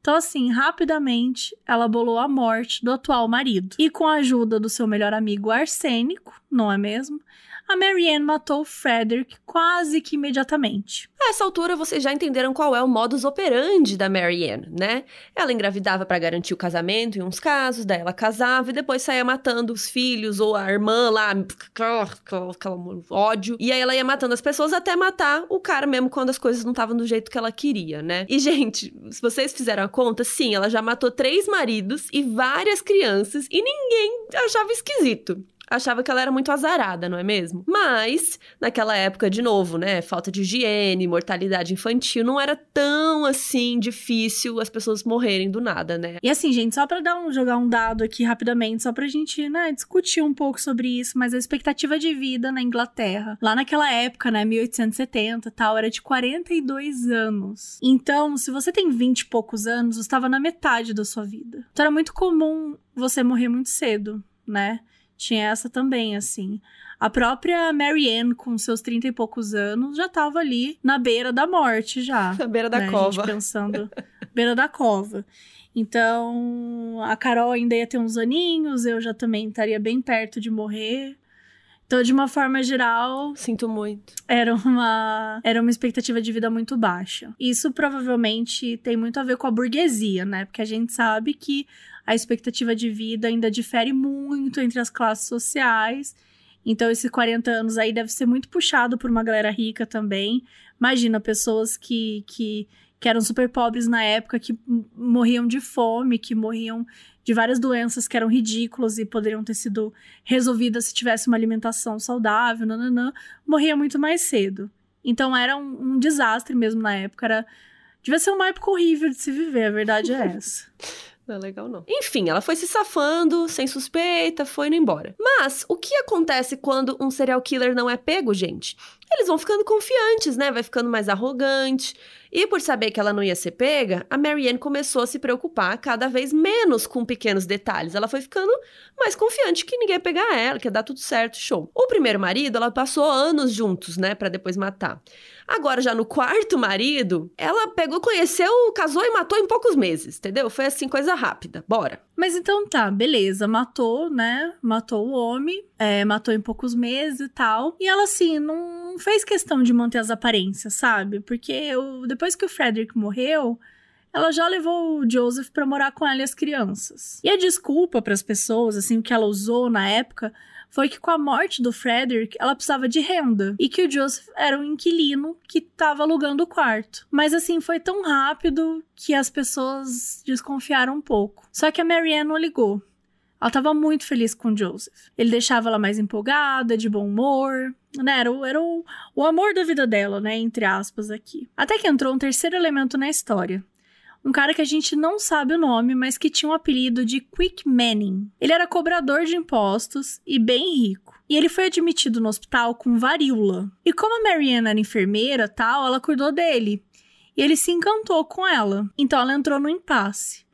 Então, assim, rapidamente, ela bolou a morte do atual marido. E com a ajuda do seu melhor amigo arsênico, não é mesmo? A Marianne matou Frederick quase que imediatamente. A essa altura, vocês já entenderam qual é o modus operandi da Marianne, né? Ela engravidava para garantir o casamento em uns casos, daí ela casava e depois saía matando os filhos ou a irmã lá, aquele ódio. E aí ela ia matando as pessoas até matar o cara mesmo quando as coisas não estavam do jeito que ela queria, né? E, gente, se vocês fizeram a conta, sim, ela já matou três maridos e várias crianças e ninguém achava esquisito achava que ela era muito azarada, não é mesmo? Mas, naquela época, de novo, né? Falta de higiene, mortalidade infantil, não era tão assim difícil as pessoas morrerem do nada, né? E assim, gente, só pra dar um, jogar um dado aqui rapidamente, só pra gente, né, discutir um pouco sobre isso, mas a expectativa de vida na Inglaterra, lá naquela época, né, 1870 tal, era de 42 anos. Então, se você tem 20 e poucos anos, você estava na metade da sua vida. Então era muito comum você morrer muito cedo, né? Tinha essa também, assim. A própria Marianne, com seus trinta e poucos anos, já estava ali na beira da morte, já. Na beira da né? cova. pensando, beira da cova. Então, a Carol ainda ia ter uns aninhos, eu já também estaria bem perto de morrer. Então, de uma forma geral. Sinto muito. Era uma, era uma expectativa de vida muito baixa. Isso provavelmente tem muito a ver com a burguesia, né? Porque a gente sabe que a expectativa de vida ainda difere muito entre as classes sociais. Então, esses 40 anos aí deve ser muito puxado por uma galera rica também. Imagina, pessoas que, que, que eram super pobres na época, que morriam de fome, que morriam de várias doenças que eram ridículas e poderiam ter sido resolvidas se tivesse uma alimentação saudável, nananã, morria muito mais cedo. Então era um, um desastre mesmo na época. Era, devia ser uma época horrível de se viver, a verdade é essa. Não é legal, não. Enfim, ela foi se safando, sem suspeita, foi indo embora. Mas, o que acontece quando um serial killer não é pego, gente? Eles vão ficando confiantes, né? Vai ficando mais arrogante. E por saber que ela não ia ser pega, a Marianne começou a se preocupar cada vez menos com pequenos detalhes. Ela foi ficando mais confiante que ninguém ia pegar ela, que ia dar tudo certo, show. O primeiro marido, ela passou anos juntos, né, para depois matar. Agora, já no quarto marido, ela pegou, conheceu, casou e matou em poucos meses, entendeu? Foi assim, coisa rápida. Bora. Mas então tá, beleza. Matou, né? Matou o homem, é, matou em poucos meses e tal. E ela, assim, não fez questão de manter as aparências, sabe? Porque eu, depois que o Frederick morreu, ela já levou o Joseph para morar com ela e as crianças. E a desculpa para as pessoas, assim, o que ela usou na época foi que com a morte do Frederick, ela precisava de renda e que o Joseph era um inquilino que estava alugando o quarto. Mas assim, foi tão rápido que as pessoas desconfiaram um pouco. Só que a Marianne não ligou. Ela estava muito feliz com o Joseph. Ele deixava ela mais empolgada, de bom humor. Né? Era, o, era o, o amor da vida dela, né? Entre aspas, aqui. Até que entrou um terceiro elemento na história um cara que a gente não sabe o nome, mas que tinha o um apelido de Quick Manning. Ele era cobrador de impostos e bem rico. E ele foi admitido no hospital com varíola. E como a Marianne era enfermeira, tal, ela cuidou dele. E ele se encantou com ela. Então ela entrou no impasse.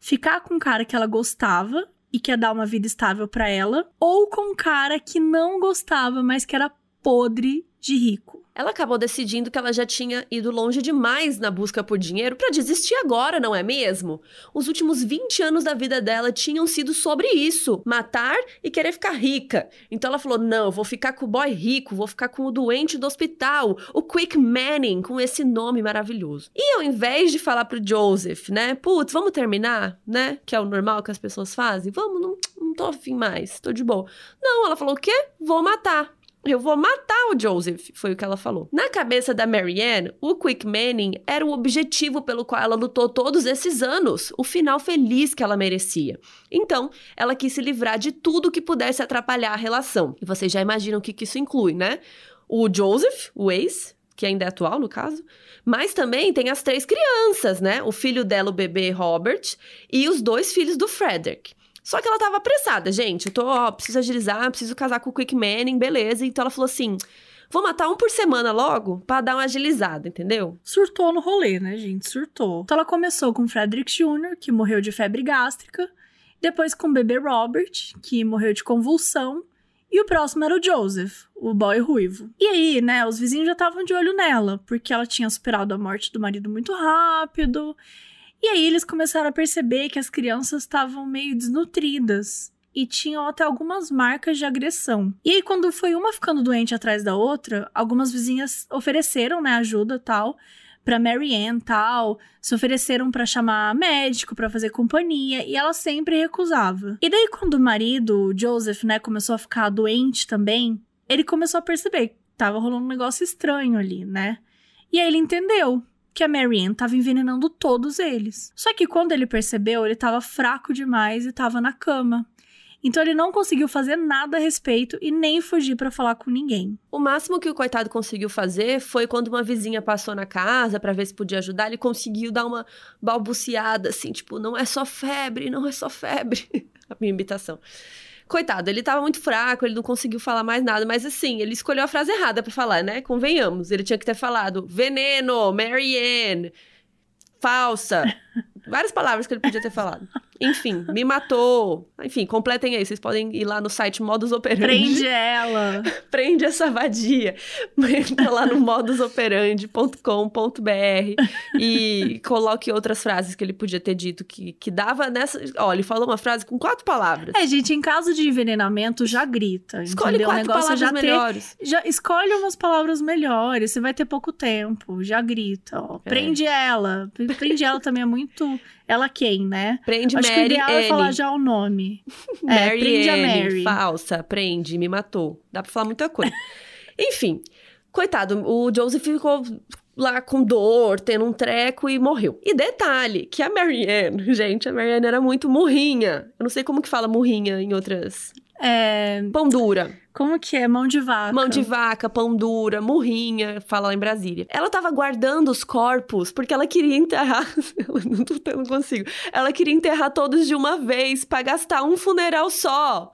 Ficar com um cara que ela gostava e que ia dar uma vida estável para ela, ou com um cara que não gostava, mas que era podre de rico ela acabou decidindo que ela já tinha ido longe demais na busca por dinheiro para desistir agora, não é mesmo? Os últimos 20 anos da vida dela tinham sido sobre isso: matar e querer ficar rica. Então ela falou: não, vou ficar com o boy rico, vou ficar com o doente do hospital, o Quick Manning, com esse nome maravilhoso. E ao invés de falar pro Joseph, né, putz, vamos terminar, né, que é o normal que as pessoas fazem, vamos, não, não tô afim mais, tô de boa. Não, ela falou: o quê? Vou matar. Eu vou matar o Joseph, foi o que ela falou. Na cabeça da Marianne, o Quick Manning era o objetivo pelo qual ela lutou todos esses anos, o final feliz que ela merecia. Então, ela quis se livrar de tudo que pudesse atrapalhar a relação. E vocês já imaginam o que, que isso inclui, né? O Joseph, o ex, que ainda é atual no caso, mas também tem as três crianças, né? O filho dela, o bebê Robert, e os dois filhos do Frederick. Só que ela tava apressada, gente. Eu tô, ó, preciso agilizar, preciso casar com o Quick Manning, beleza. Então ela falou assim: vou matar um por semana logo pra dar uma agilizada, entendeu? Surtou no rolê, né, gente? Surtou. Então ela começou com Frederick Jr., que morreu de febre gástrica. Depois com o bebê Robert, que morreu de convulsão. E o próximo era o Joseph, o boy ruivo. E aí, né, os vizinhos já estavam de olho nela, porque ela tinha superado a morte do marido muito rápido. E aí eles começaram a perceber que as crianças estavam meio desnutridas e tinham até algumas marcas de agressão. E aí, quando foi uma ficando doente atrás da outra, algumas vizinhas ofereceram, né, ajuda tal para Mary Ann tal, se ofereceram para chamar médico para fazer companhia e ela sempre recusava. E daí quando o marido, o Joseph, né, começou a ficar doente também, ele começou a perceber que tava rolando um negócio estranho ali, né? E aí ele entendeu que a Mary Ann tava envenenando todos eles. Só que quando ele percebeu, ele tava fraco demais e tava na cama. Então ele não conseguiu fazer nada a respeito e nem fugir para falar com ninguém. O máximo que o coitado conseguiu fazer foi quando uma vizinha passou na casa para ver se podia ajudar, ele conseguiu dar uma balbuciada assim, tipo, não é só febre, não é só febre. a minha imitação. Coitado, ele tava muito fraco, ele não conseguiu falar mais nada, mas assim, ele escolheu a frase errada para falar, né? Convenhamos, ele tinha que ter falado veneno, Marianne, falsa. Várias palavras que ele podia ter falado. Enfim, me matou. Enfim, completem aí. Vocês podem ir lá no site Modus Operandi. Prende ela. Prende essa vadia. Entra lá no modusoperandi.com.br e coloque outras frases que ele podia ter dito que, que dava nessa. Olha, ele falou uma frase com quatro palavras. É, gente, em caso de envenenamento, já grita. Escolhe entendeu? quatro palavras já melhores. Ter, já escolhe umas palavras melhores. Você vai ter pouco tempo. Já grita. Ó. É. Prende ela. Prende ela também é muito. Ela quem, né? Prende Acho que o Mary ideal é falar já o nome. é, Mary prende a Mary. falsa, prende, me matou. Dá pra falar muita coisa. Enfim, coitado, o Joseph ficou lá com dor, tendo um treco e morreu. E detalhe, que a Marianne, gente, a Marianne era muito murrinha. Eu não sei como que fala murrinha em outras... É, Pão dura. como que é? Mão de vaca. Mão de vaca, pão dura, murrinha, fala lá em Brasília. Ela tava guardando os corpos porque ela queria enterrar. Eu não, tô- eu não consigo. Ela queria enterrar todos de uma vez pra gastar um funeral só.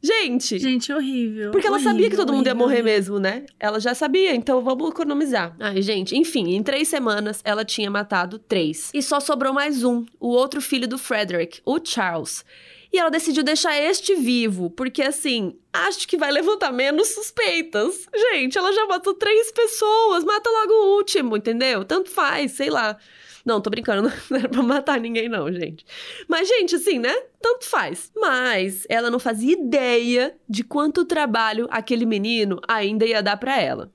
Gente. Gente, horrível. Porque ela sabia que horrível, todo mundo ia horrível, morrer horrível. mesmo, né? Ela já sabia, então vamos economizar. Ai, gente, enfim, em três semanas ela tinha matado três. E só sobrou mais um, o outro filho do Frederick, o Charles. E ela decidiu deixar este vivo, porque assim, acho que vai levantar menos suspeitas. Gente, ela já matou três pessoas, mata logo o último, entendeu? Tanto faz, sei lá. Não, tô brincando, não era pra matar ninguém, não, gente. Mas, gente, assim, né? Tanto faz. Mas ela não fazia ideia de quanto trabalho aquele menino ainda ia dar pra ela.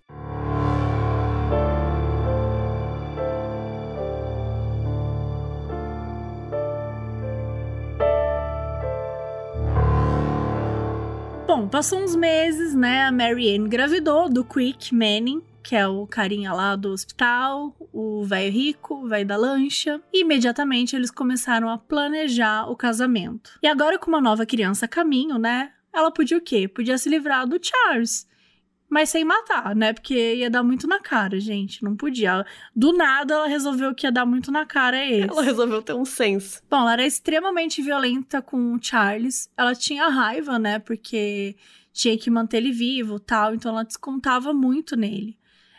Bom, passou uns meses, né? A Mary Ann engravidou do Quick Manning, que é o carinha lá do hospital, o velho rico, o velho da lancha. E imediatamente eles começaram a planejar o casamento. E agora, com uma nova criança a caminho, né? Ela podia o quê? Podia se livrar do Charles. Mas sem matar, né? Porque ia dar muito na cara, gente. Não podia. Do nada, ela resolveu que ia dar muito na cara a eles. Ela resolveu ter um senso. Bom, ela era extremamente violenta com o Charles. Ela tinha raiva, né? Porque tinha que manter ele vivo tal. Então ela descontava muito nele.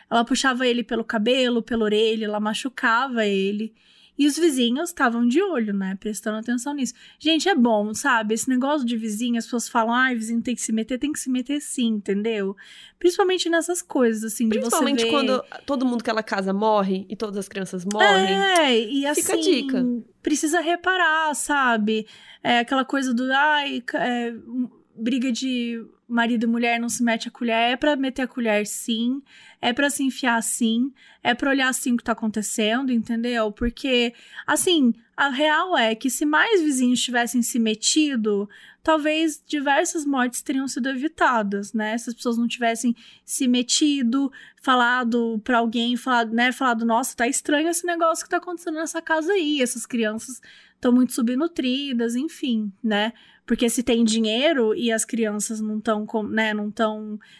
Ela puxava ele pelo cabelo, pela orelha, ela machucava ele. E os vizinhos estavam de olho, né? Prestando atenção nisso. Gente, é bom, sabe? Esse negócio de vizinho, as pessoas falam, ai, vizinho tem que se meter, tem que se meter sim, entendeu? Principalmente nessas coisas, assim, de você Principalmente ver... quando todo mundo que ela casa morre e todas as crianças morrem. É, e assim, Fica a dica. precisa reparar, sabe? É aquela coisa do, ai, é, briga de marido e mulher não se mete a colher. É pra meter a colher, sim. É pra se enfiar, sim. É pra olhar, assim, o que tá acontecendo, entendeu? Porque, assim, a real é que se mais vizinhos tivessem se metido, talvez diversas mortes teriam sido evitadas, né? Se as pessoas não tivessem se metido, falado pra alguém, falado, né, falado, nossa, tá estranho esse negócio que tá acontecendo nessa casa aí, essas crianças estão muito subnutridas, enfim, né? Porque se tem dinheiro e as crianças não estão, né, não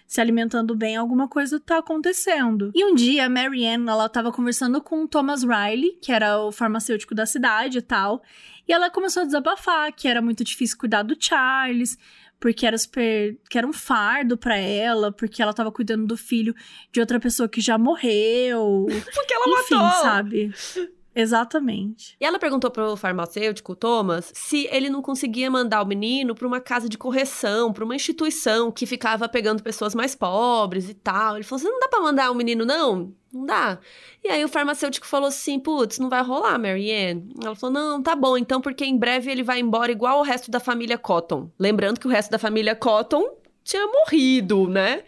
se alimentando bem, alguma coisa tá acontecendo. E um dia a Marianne, ela tava conversando com o Thomas Riley, que era o farmacêutico da cidade e tal, e ela começou a desabafar que era muito difícil cuidar do Charles, porque era super, que era um fardo para ela, porque ela tava cuidando do filho de outra pessoa que já morreu. Porque ela Enfim, matou. sabe? Exatamente. E ela perguntou pro farmacêutico, Thomas, se ele não conseguia mandar o menino pra uma casa de correção, pra uma instituição que ficava pegando pessoas mais pobres e tal. Ele falou assim: não dá pra mandar o menino, não? Não dá. E aí o farmacêutico falou assim: putz, não vai rolar, Marianne. Ela falou: não, tá bom, então, porque em breve ele vai embora igual o resto da família Cotton. Lembrando que o resto da família Cotton tinha morrido, né?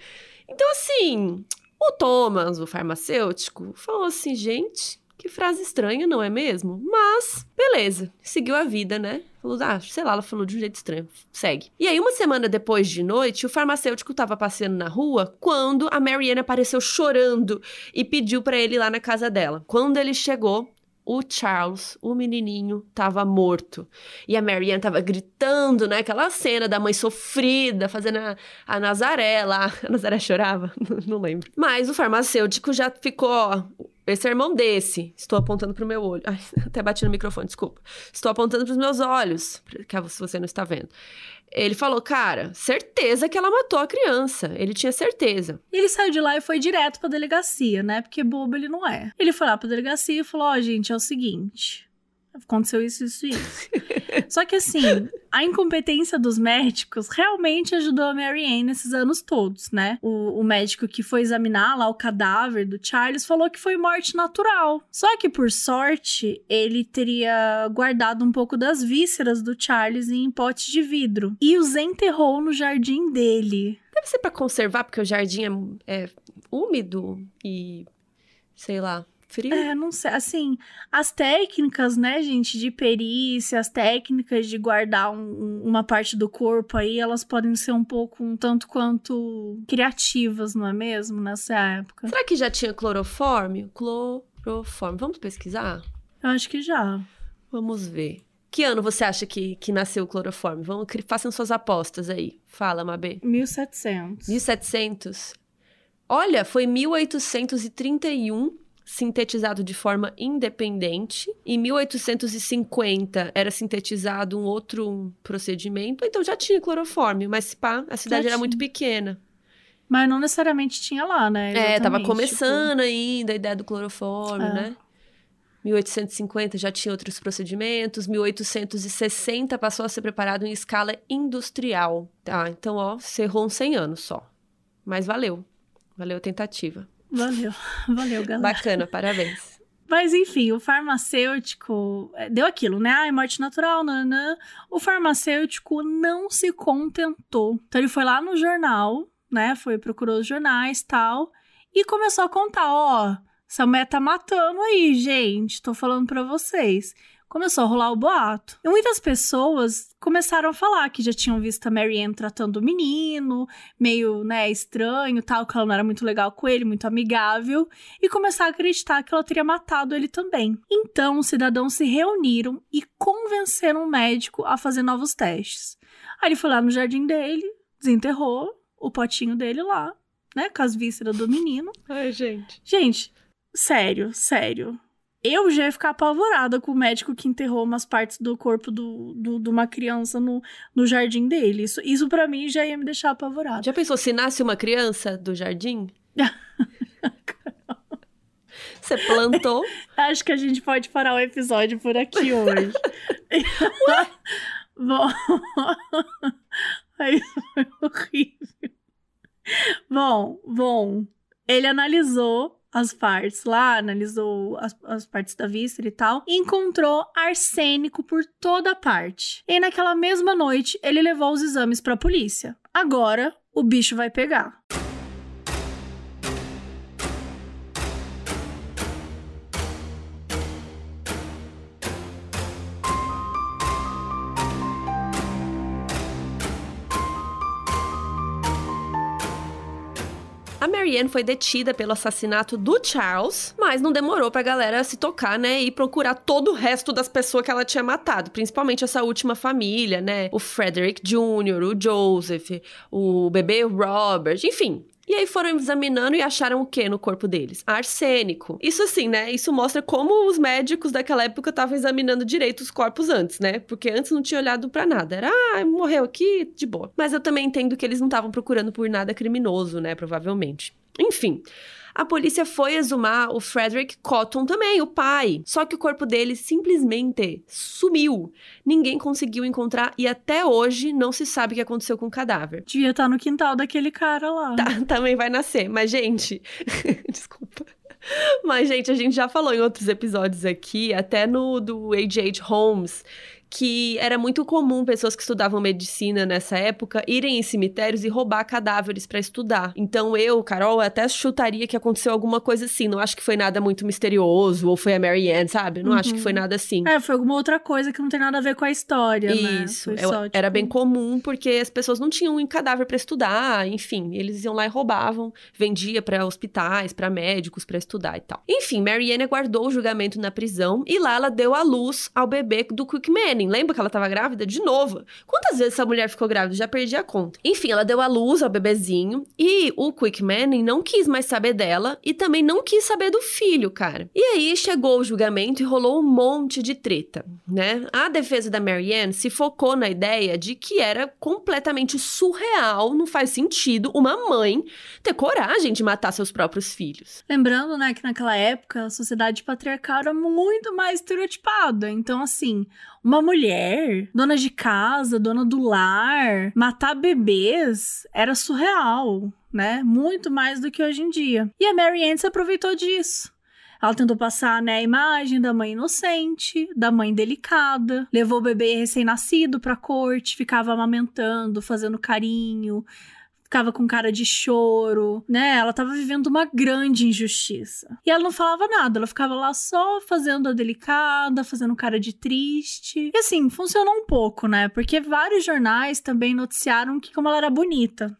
Então, assim, o Thomas, o farmacêutico, falou assim: gente, que frase estranha, não é mesmo? Mas, beleza, seguiu a vida, né? Falou, ah, sei lá, ela falou de um jeito estranho. Segue. E aí, uma semana depois de noite, o farmacêutico tava passeando na rua quando a Marianne apareceu chorando e pediu pra ele ir lá na casa dela. Quando ele chegou, o Charles, o menininho, tava morto. E a Marianne tava gritando, né? Aquela cena da mãe sofrida, fazendo a, a Nazaré lá. A Nazaré chorava? Não lembro. Mas o farmacêutico já ficou, ó, esse é irmão desse. Estou apontando pro meu olho. Ai, até bati no microfone, desculpa. Estou apontando pros meus olhos, que você não está vendo. Ele falou, cara, certeza que ela matou a criança. Ele tinha certeza. Ele saiu de lá e foi direto pra delegacia, né? Porque bobo ele não é. Ele foi lá pra delegacia e falou: Ó, oh, gente, é o seguinte. Aconteceu isso, isso e isso. Só que assim, a incompetência dos médicos realmente ajudou a Mary Ann nesses anos todos, né? O, o, médico que foi examinar lá o cadáver do Charles falou que foi morte natural. Só que, por sorte, ele teria guardado um pouco das vísceras do Charles em potes de vidro e os enterrou no jardim dele. Deve ser para conservar, porque o jardim é, é úmido e sei lá, frio. É, não sei. Assim, as técnicas, né, gente, de perícia, as técnicas de guardar um, uma parte do corpo aí, elas podem ser um pouco, um tanto quanto criativas, não é mesmo? Nessa época. Será que já tinha clorofórmio? Clorofórmio. Vamos pesquisar? Eu acho que já. Vamos ver. Que ano você acha que, que nasceu o clorofórmio? Vamos, façam suas apostas aí. Fala, Mabê. 1700. 1700? Olha, foi 1831 sintetizado de forma independente. Em 1850 era sintetizado um outro procedimento, então já tinha clorofórmio, mas pá, a cidade já era tinha. muito pequena. Mas não necessariamente tinha lá, né? Exatamente, é, tava começando tipo... ainda a ideia do clorofórmio, é. né? 1850 já tinha outros procedimentos, 1860 passou a ser preparado em escala industrial. Tá, então, ó, cerrou uns 100 anos só. Mas valeu. Valeu a tentativa. Valeu, valeu, galera. Bacana, parabéns. Mas enfim, o farmacêutico é, deu aquilo, né? Ai, morte natural, nanã. O farmacêutico não se contentou. Então ele foi lá no jornal, né? Foi procurou os jornais tal e começou a contar, ó, essa mulher tá matando aí, gente. Tô falando para vocês começou a rolar o boato. E muitas pessoas começaram a falar que já tinham visto a Marianne tratando o menino, meio, né, estranho, tal, que ela não era muito legal com ele, muito amigável, e começaram a acreditar que ela teria matado ele também. Então, os cidadãos se reuniram e convenceram o médico a fazer novos testes. Aí ele foi lá no jardim dele, desenterrou o potinho dele lá, né, com as vísceras do menino. Ai, gente. Gente, sério, sério eu já ia ficar apavorada com o médico que enterrou umas partes do corpo do, do, de uma criança no, no jardim dele. Isso, isso para mim já ia me deixar apavorada. Já pensou se nasce uma criança do jardim? Você plantou? Acho que a gente pode parar o episódio por aqui hoje. Bom. Aí foi horrível. Bom, bom. Ele analisou as partes lá, analisou as, as partes da víscera e tal, e encontrou arsênico por toda parte. E naquela mesma noite, ele levou os exames para a polícia. Agora, o bicho vai pegar. A Marianne foi detida pelo assassinato do Charles, mas não demorou pra galera se tocar, né, e procurar todo o resto das pessoas que ela tinha matado, principalmente essa última família, né? O Frederick Jr., o Joseph, o bebê Robert, enfim, e aí foram examinando e acharam o que no corpo deles? Arsênico. Isso assim, né? Isso mostra como os médicos daquela época estavam examinando direito os corpos antes, né? Porque antes não tinha olhado para nada. Era, ah, morreu aqui, de boa. Mas eu também entendo que eles não estavam procurando por nada criminoso, né? Provavelmente. Enfim a polícia foi exumar o Frederick Cotton também, o pai. Só que o corpo dele simplesmente sumiu. Ninguém conseguiu encontrar e até hoje não se sabe o que aconteceu com o cadáver. Devia estar no quintal daquele cara lá. Tá, também vai nascer. Mas, gente. Desculpa. Mas, gente, a gente já falou em outros episódios aqui, até no do H.H. Holmes, que era muito comum pessoas que estudavam medicina nessa época irem em cemitérios e roubar cadáveres para estudar. Então eu, Carol, até chutaria que aconteceu alguma coisa assim. Não acho que foi nada muito misterioso ou foi a Mary Ann, sabe? Não uhum. acho que foi uhum. nada assim. É, foi alguma outra coisa que não tem nada a ver com a história, né? Isso. Né? Só, tipo... Era bem comum porque as pessoas não tinham um cadáver para estudar, enfim, eles iam lá e roubavam, vendia para hospitais, para médicos para estudar e tal. Enfim, Mary Ann aguardou o julgamento na prisão e lá ela deu à luz ao bebê do Quickman Manning. Lembra que ela tava grávida? De novo. Quantas vezes essa mulher ficou grávida? Já perdi a conta. Enfim, ela deu à luz ao bebezinho e o Quick Manning não quis mais saber dela e também não quis saber do filho, cara. E aí chegou o julgamento e rolou um monte de treta, né? A defesa da Marianne se focou na ideia de que era completamente surreal, não faz sentido uma mãe ter coragem de matar seus próprios filhos. Lembrando, né, que naquela época a sociedade patriarcal era muito mais estereotipada. Então, assim, uma mulher, dona de casa, dona do lar, matar bebês era surreal, né? Muito mais do que hoje em dia. E a Mary Ann se aproveitou disso. Ela tentou passar né, a imagem da mãe inocente, da mãe delicada, levou o bebê recém-nascido pra corte, ficava amamentando, fazendo carinho, ficava com cara de choro, né? Ela tava vivendo uma grande injustiça. E ela não falava nada, ela ficava lá só fazendo a delicada, fazendo cara de triste. E assim, funcionou um pouco, né? Porque vários jornais também noticiaram que como ela era bonita.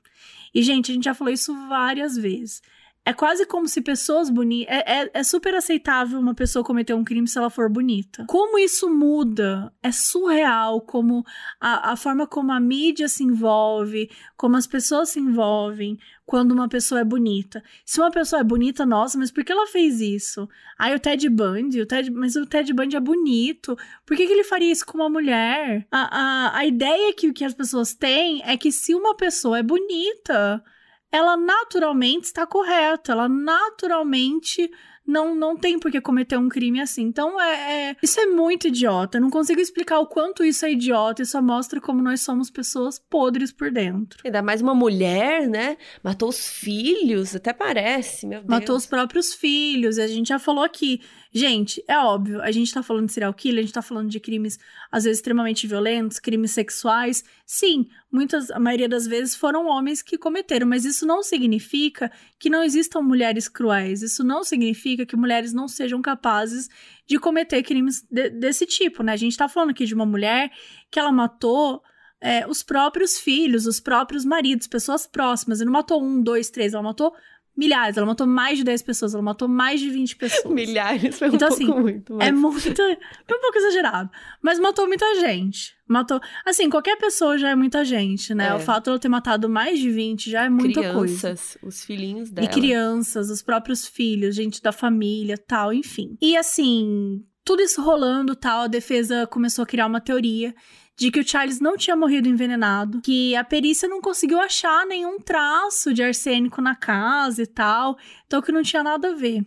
E, gente, a gente já falou isso várias vezes. É quase como se pessoas bonitas. É, é, é, super aceitável uma pessoa cometer um crime se ela for bonita. Como isso muda? É surreal como a, a forma como a mídia se envolve, como as pessoas se envolvem quando uma pessoa é bonita. Se uma pessoa é bonita, nossa, mas por que ela fez isso? Aí o Ted Bundy, o Ted, mas o Ted Bundy é bonito. Por que, que ele faria isso com uma mulher? A, a, a ideia que, que as pessoas têm é que se uma pessoa é bonita ela naturalmente está correta, ela naturalmente não, não tem por que cometer um crime assim. Então, é, é, isso é muito idiota. Eu não consigo explicar o quanto isso é idiota e só mostra como nós somos pessoas podres por dentro. Ainda mais uma mulher, né? Matou os filhos, até parece, meu Deus. Matou os próprios filhos. E a gente já falou aqui. Gente, é óbvio, a gente tá falando de serial killer, a gente tá falando de crimes, às vezes, extremamente violentos, crimes sexuais. Sim, muitas, a maioria das vezes foram homens que cometeram, mas isso não significa que não existam mulheres cruéis. Isso não significa que mulheres não sejam capazes de cometer crimes de, desse tipo, né? A gente tá falando aqui de uma mulher que ela matou. É, os próprios filhos, os próprios maridos, pessoas próximas. E não matou um, dois, três, ela matou milhares. Ela matou mais de 10 pessoas, ela matou mais de 20 pessoas. Milhares foi um então, pouco assim, muito. Mas... É muito. É um pouco exagerado. Mas matou muita gente. Matou. Assim, qualquer pessoa já é muita gente, né? É. O fato de ela ter matado mais de 20 já é muita crianças, coisa. Crianças, os filhinhos dela. E crianças, os próprios filhos, gente da família, tal, enfim. E assim, tudo isso rolando, tal, a defesa começou a criar uma teoria de que o Charles não tinha morrido envenenado, que a perícia não conseguiu achar nenhum traço de arsênico na casa e tal, então que não tinha nada a ver.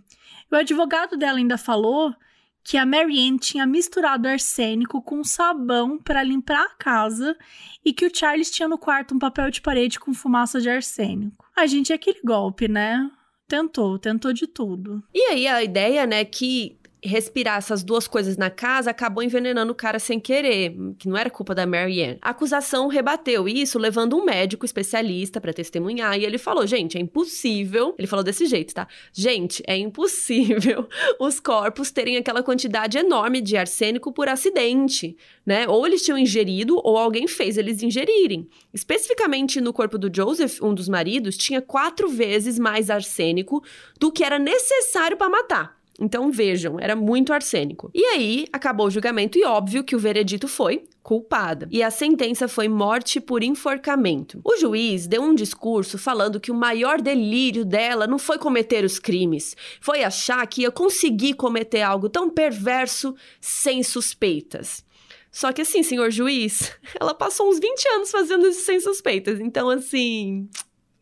O advogado dela ainda falou que a Marianne tinha misturado arsênico com sabão para limpar a casa e que o Charles tinha no quarto um papel de parede com fumaça de arsênico. A gente é aquele golpe, né? Tentou, tentou de tudo. E aí a ideia, né, que respirar essas duas coisas na casa acabou envenenando o cara sem querer, que não era culpa da Marianne. A acusação rebateu isso, levando um médico especialista para testemunhar, e ele falou: gente, é impossível. Ele falou desse jeito, tá? Gente, é impossível os corpos terem aquela quantidade enorme de arsênico por acidente, né? Ou eles tinham ingerido, ou alguém fez eles ingerirem. Especificamente no corpo do Joseph, um dos maridos, tinha quatro vezes mais arsênico do que era necessário para matar. Então vejam, era muito arsênico. E aí acabou o julgamento e óbvio que o veredito foi culpada. E a sentença foi morte por enforcamento. O juiz deu um discurso falando que o maior delírio dela não foi cometer os crimes, foi achar que ia conseguir cometer algo tão perverso sem suspeitas. Só que assim, senhor juiz, ela passou uns 20 anos fazendo isso sem suspeitas. Então, assim,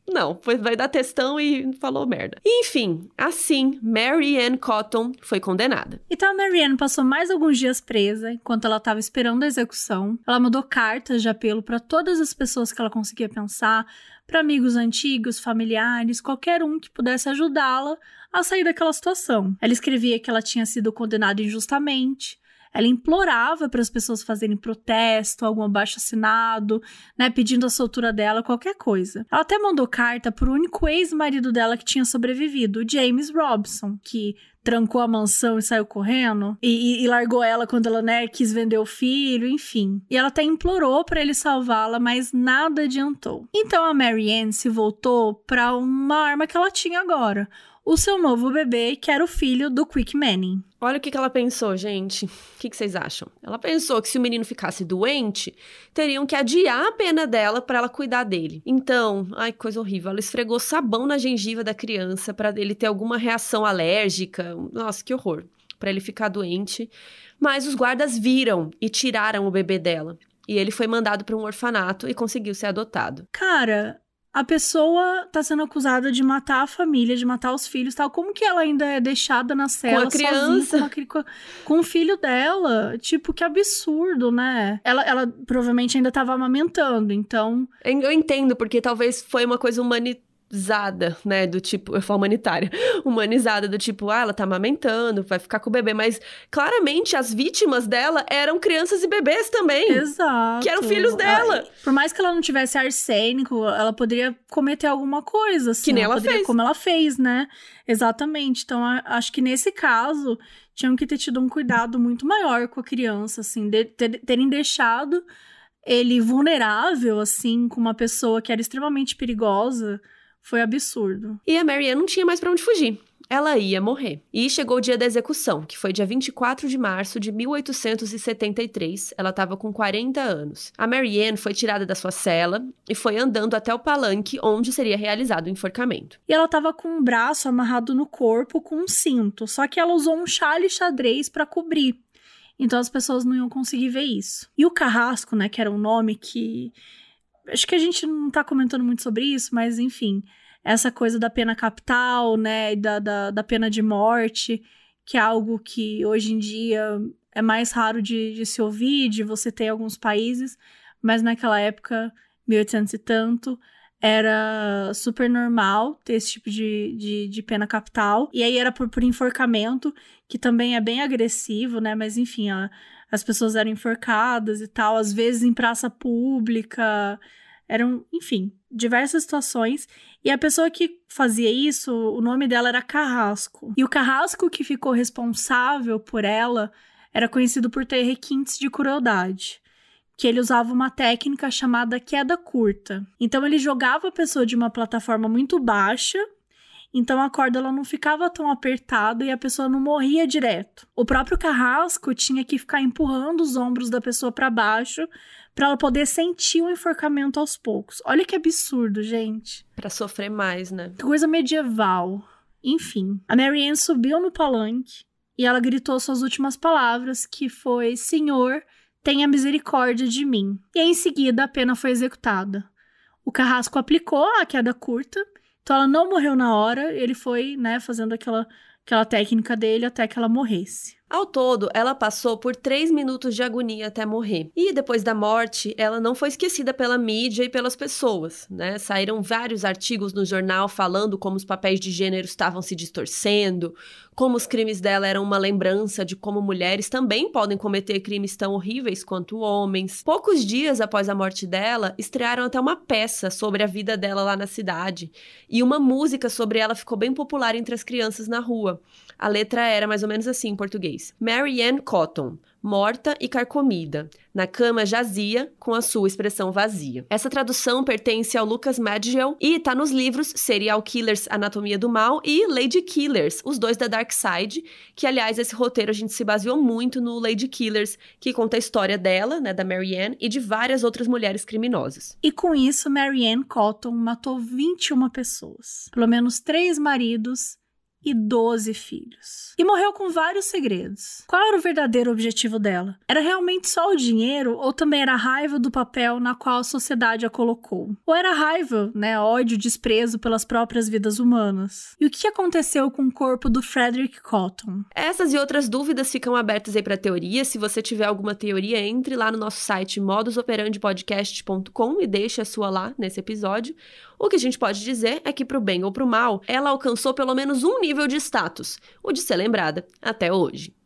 não, foi, vai dar testão e falou merda. Enfim, assim, Mary Ann Cotton foi condenada. Então a Mary Ann passou mais alguns dias presa, enquanto ela estava esperando a execução. Ela mandou cartas de apelo para todas as pessoas que ela conseguia pensar, para amigos antigos, familiares, qualquer um que pudesse ajudá-la a sair daquela situação. Ela escrevia que ela tinha sido condenada injustamente, ela implorava para as pessoas fazerem protesto, algum abaixo assinado, né, pedindo a soltura dela, qualquer coisa. Ela até mandou carta pro único ex-marido dela que tinha sobrevivido, o James Robson, que trancou a mansão e saiu correndo e, e, e, largou ela quando ela né quis vender o filho, enfim. E ela até implorou para ele salvá-la, mas nada adiantou. Então a Marianne se voltou para uma arma que ela tinha agora, o seu novo bebê, que era o filho do Quick Manning. Olha o que, que ela pensou, gente. O que, que vocês acham? Ela pensou que se o menino ficasse doente, teriam que adiar a pena dela para ela cuidar dele. Então, ai, coisa horrível. Ela esfregou sabão na gengiva da criança para ele ter alguma reação alérgica. Nossa, que horror. Para ele ficar doente. Mas os guardas viram e tiraram o bebê dela. E ele foi mandado para um orfanato e conseguiu ser adotado. Cara, a pessoa tá sendo acusada de matar a família, de matar os filhos tal. Como que ela ainda é deixada na cela com a criança? Sozinha, com, com, o filho dela? Tipo, que absurdo, né? Ela, ela provavelmente ainda tava amamentando, então... Eu entendo, porque talvez foi uma coisa humanitária humanizada, né? Do tipo, eu falo humanitária, humanizada, do tipo, ah, ela tá amamentando, vai ficar com o bebê. Mas claramente as vítimas dela eram crianças e bebês também. Exato. Que eram filhos dela. por mais que ela não tivesse arsênico, ela poderia cometer alguma coisa. Assim, que nem ela, ela fez. Como ela fez, né? Exatamente. Então, acho que nesse caso, tinham que ter tido um cuidado muito maior com a criança, assim, de, ter, terem deixado ele vulnerável, assim, com uma pessoa que era extremamente perigosa foi absurdo. E a Marianne não tinha mais para onde fugir. Ela ia morrer. E chegou o dia da execução, que foi dia 24 de março de 1873. Ela estava com 40 anos. A Marianne foi tirada da sua cela e foi andando até o palanque onde seria realizado o enforcamento. E ela estava com um braço amarrado no corpo com um cinto, só que ela usou um chale xadrez para cobrir. Então as pessoas não iam conseguir ver isso. E o carrasco, né, que era um nome que acho que a gente não tá comentando muito sobre isso, mas enfim, essa coisa da pena capital, né, da, da, da pena de morte, que é algo que hoje em dia é mais raro de, de se ouvir, de você ter em alguns países, mas naquela época, 1800 e tanto, era super normal ter esse tipo de, de, de, pena capital. E aí era por, por enforcamento, que também é bem agressivo, né? Mas enfim, ó, as pessoas eram enforcadas e tal, às vezes em praça pública. Eram, enfim, diversas situações. E a pessoa que fazia isso, o nome dela era Carrasco. E o Carrasco que ficou responsável por ela era conhecido por ter requintes de crueldade. Que ele usava uma técnica chamada queda curta. Então ele jogava a pessoa de uma plataforma muito baixa então a corda ela não ficava tão apertada e a pessoa não morria direto. O próprio carrasco tinha que ficar empurrando os ombros da pessoa para baixo para ela poder sentir o enforcamento aos poucos. Olha que absurdo, gente. Para sofrer mais, né? Que coisa medieval. Enfim, a Marianne subiu no palanque e ela gritou suas últimas palavras, que foi: Senhor, tenha misericórdia de mim. E em seguida a pena foi executada. O carrasco aplicou a queda curta então ela não morreu na hora, ele foi, né, fazendo aquela, aquela técnica dele até que ela morresse. Ao todo, ela passou por três minutos de agonia até morrer. E depois da morte, ela não foi esquecida pela mídia e pelas pessoas, né? Saíram vários artigos no jornal falando como os papéis de gênero estavam se distorcendo, como os crimes dela eram uma lembrança de como mulheres também podem cometer crimes tão horríveis quanto homens. Poucos dias após a morte dela, estrearam até uma peça sobre a vida dela lá na cidade, e uma música sobre ela ficou bem popular entre as crianças na rua. A letra era mais ou menos assim em português: Mary Ann Cotton, morta e carcomida. Na cama jazia, com a sua expressão vazia. Essa tradução pertence ao Lucas Madgel e está nos livros Serial Killers Anatomia do Mal e Lady Killers, os dois da Dark Side, que aliás esse roteiro a gente se baseou muito no Lady Killers, que conta a história dela, né, da Marianne, e de várias outras mulheres criminosas. E com isso, Marianne Cotton matou 21 pessoas, pelo menos três maridos e 12 filhos. E morreu com vários segredos. Qual era o verdadeiro objetivo dela? Era realmente só o dinheiro ou também era a raiva do papel na qual a sociedade a colocou? Ou era raiva, né, ódio, desprezo pelas próprias vidas humanas? E o que aconteceu com o corpo do Frederick Cotton? Essas e outras dúvidas ficam abertas aí para teoria. Se você tiver alguma teoria, entre lá no nosso site modusoperandipodcast.com e deixe a sua lá nesse episódio. O que a gente pode dizer é que, pro bem ou pro mal, ela alcançou pelo menos um nível de status, o de ser lembrada até hoje.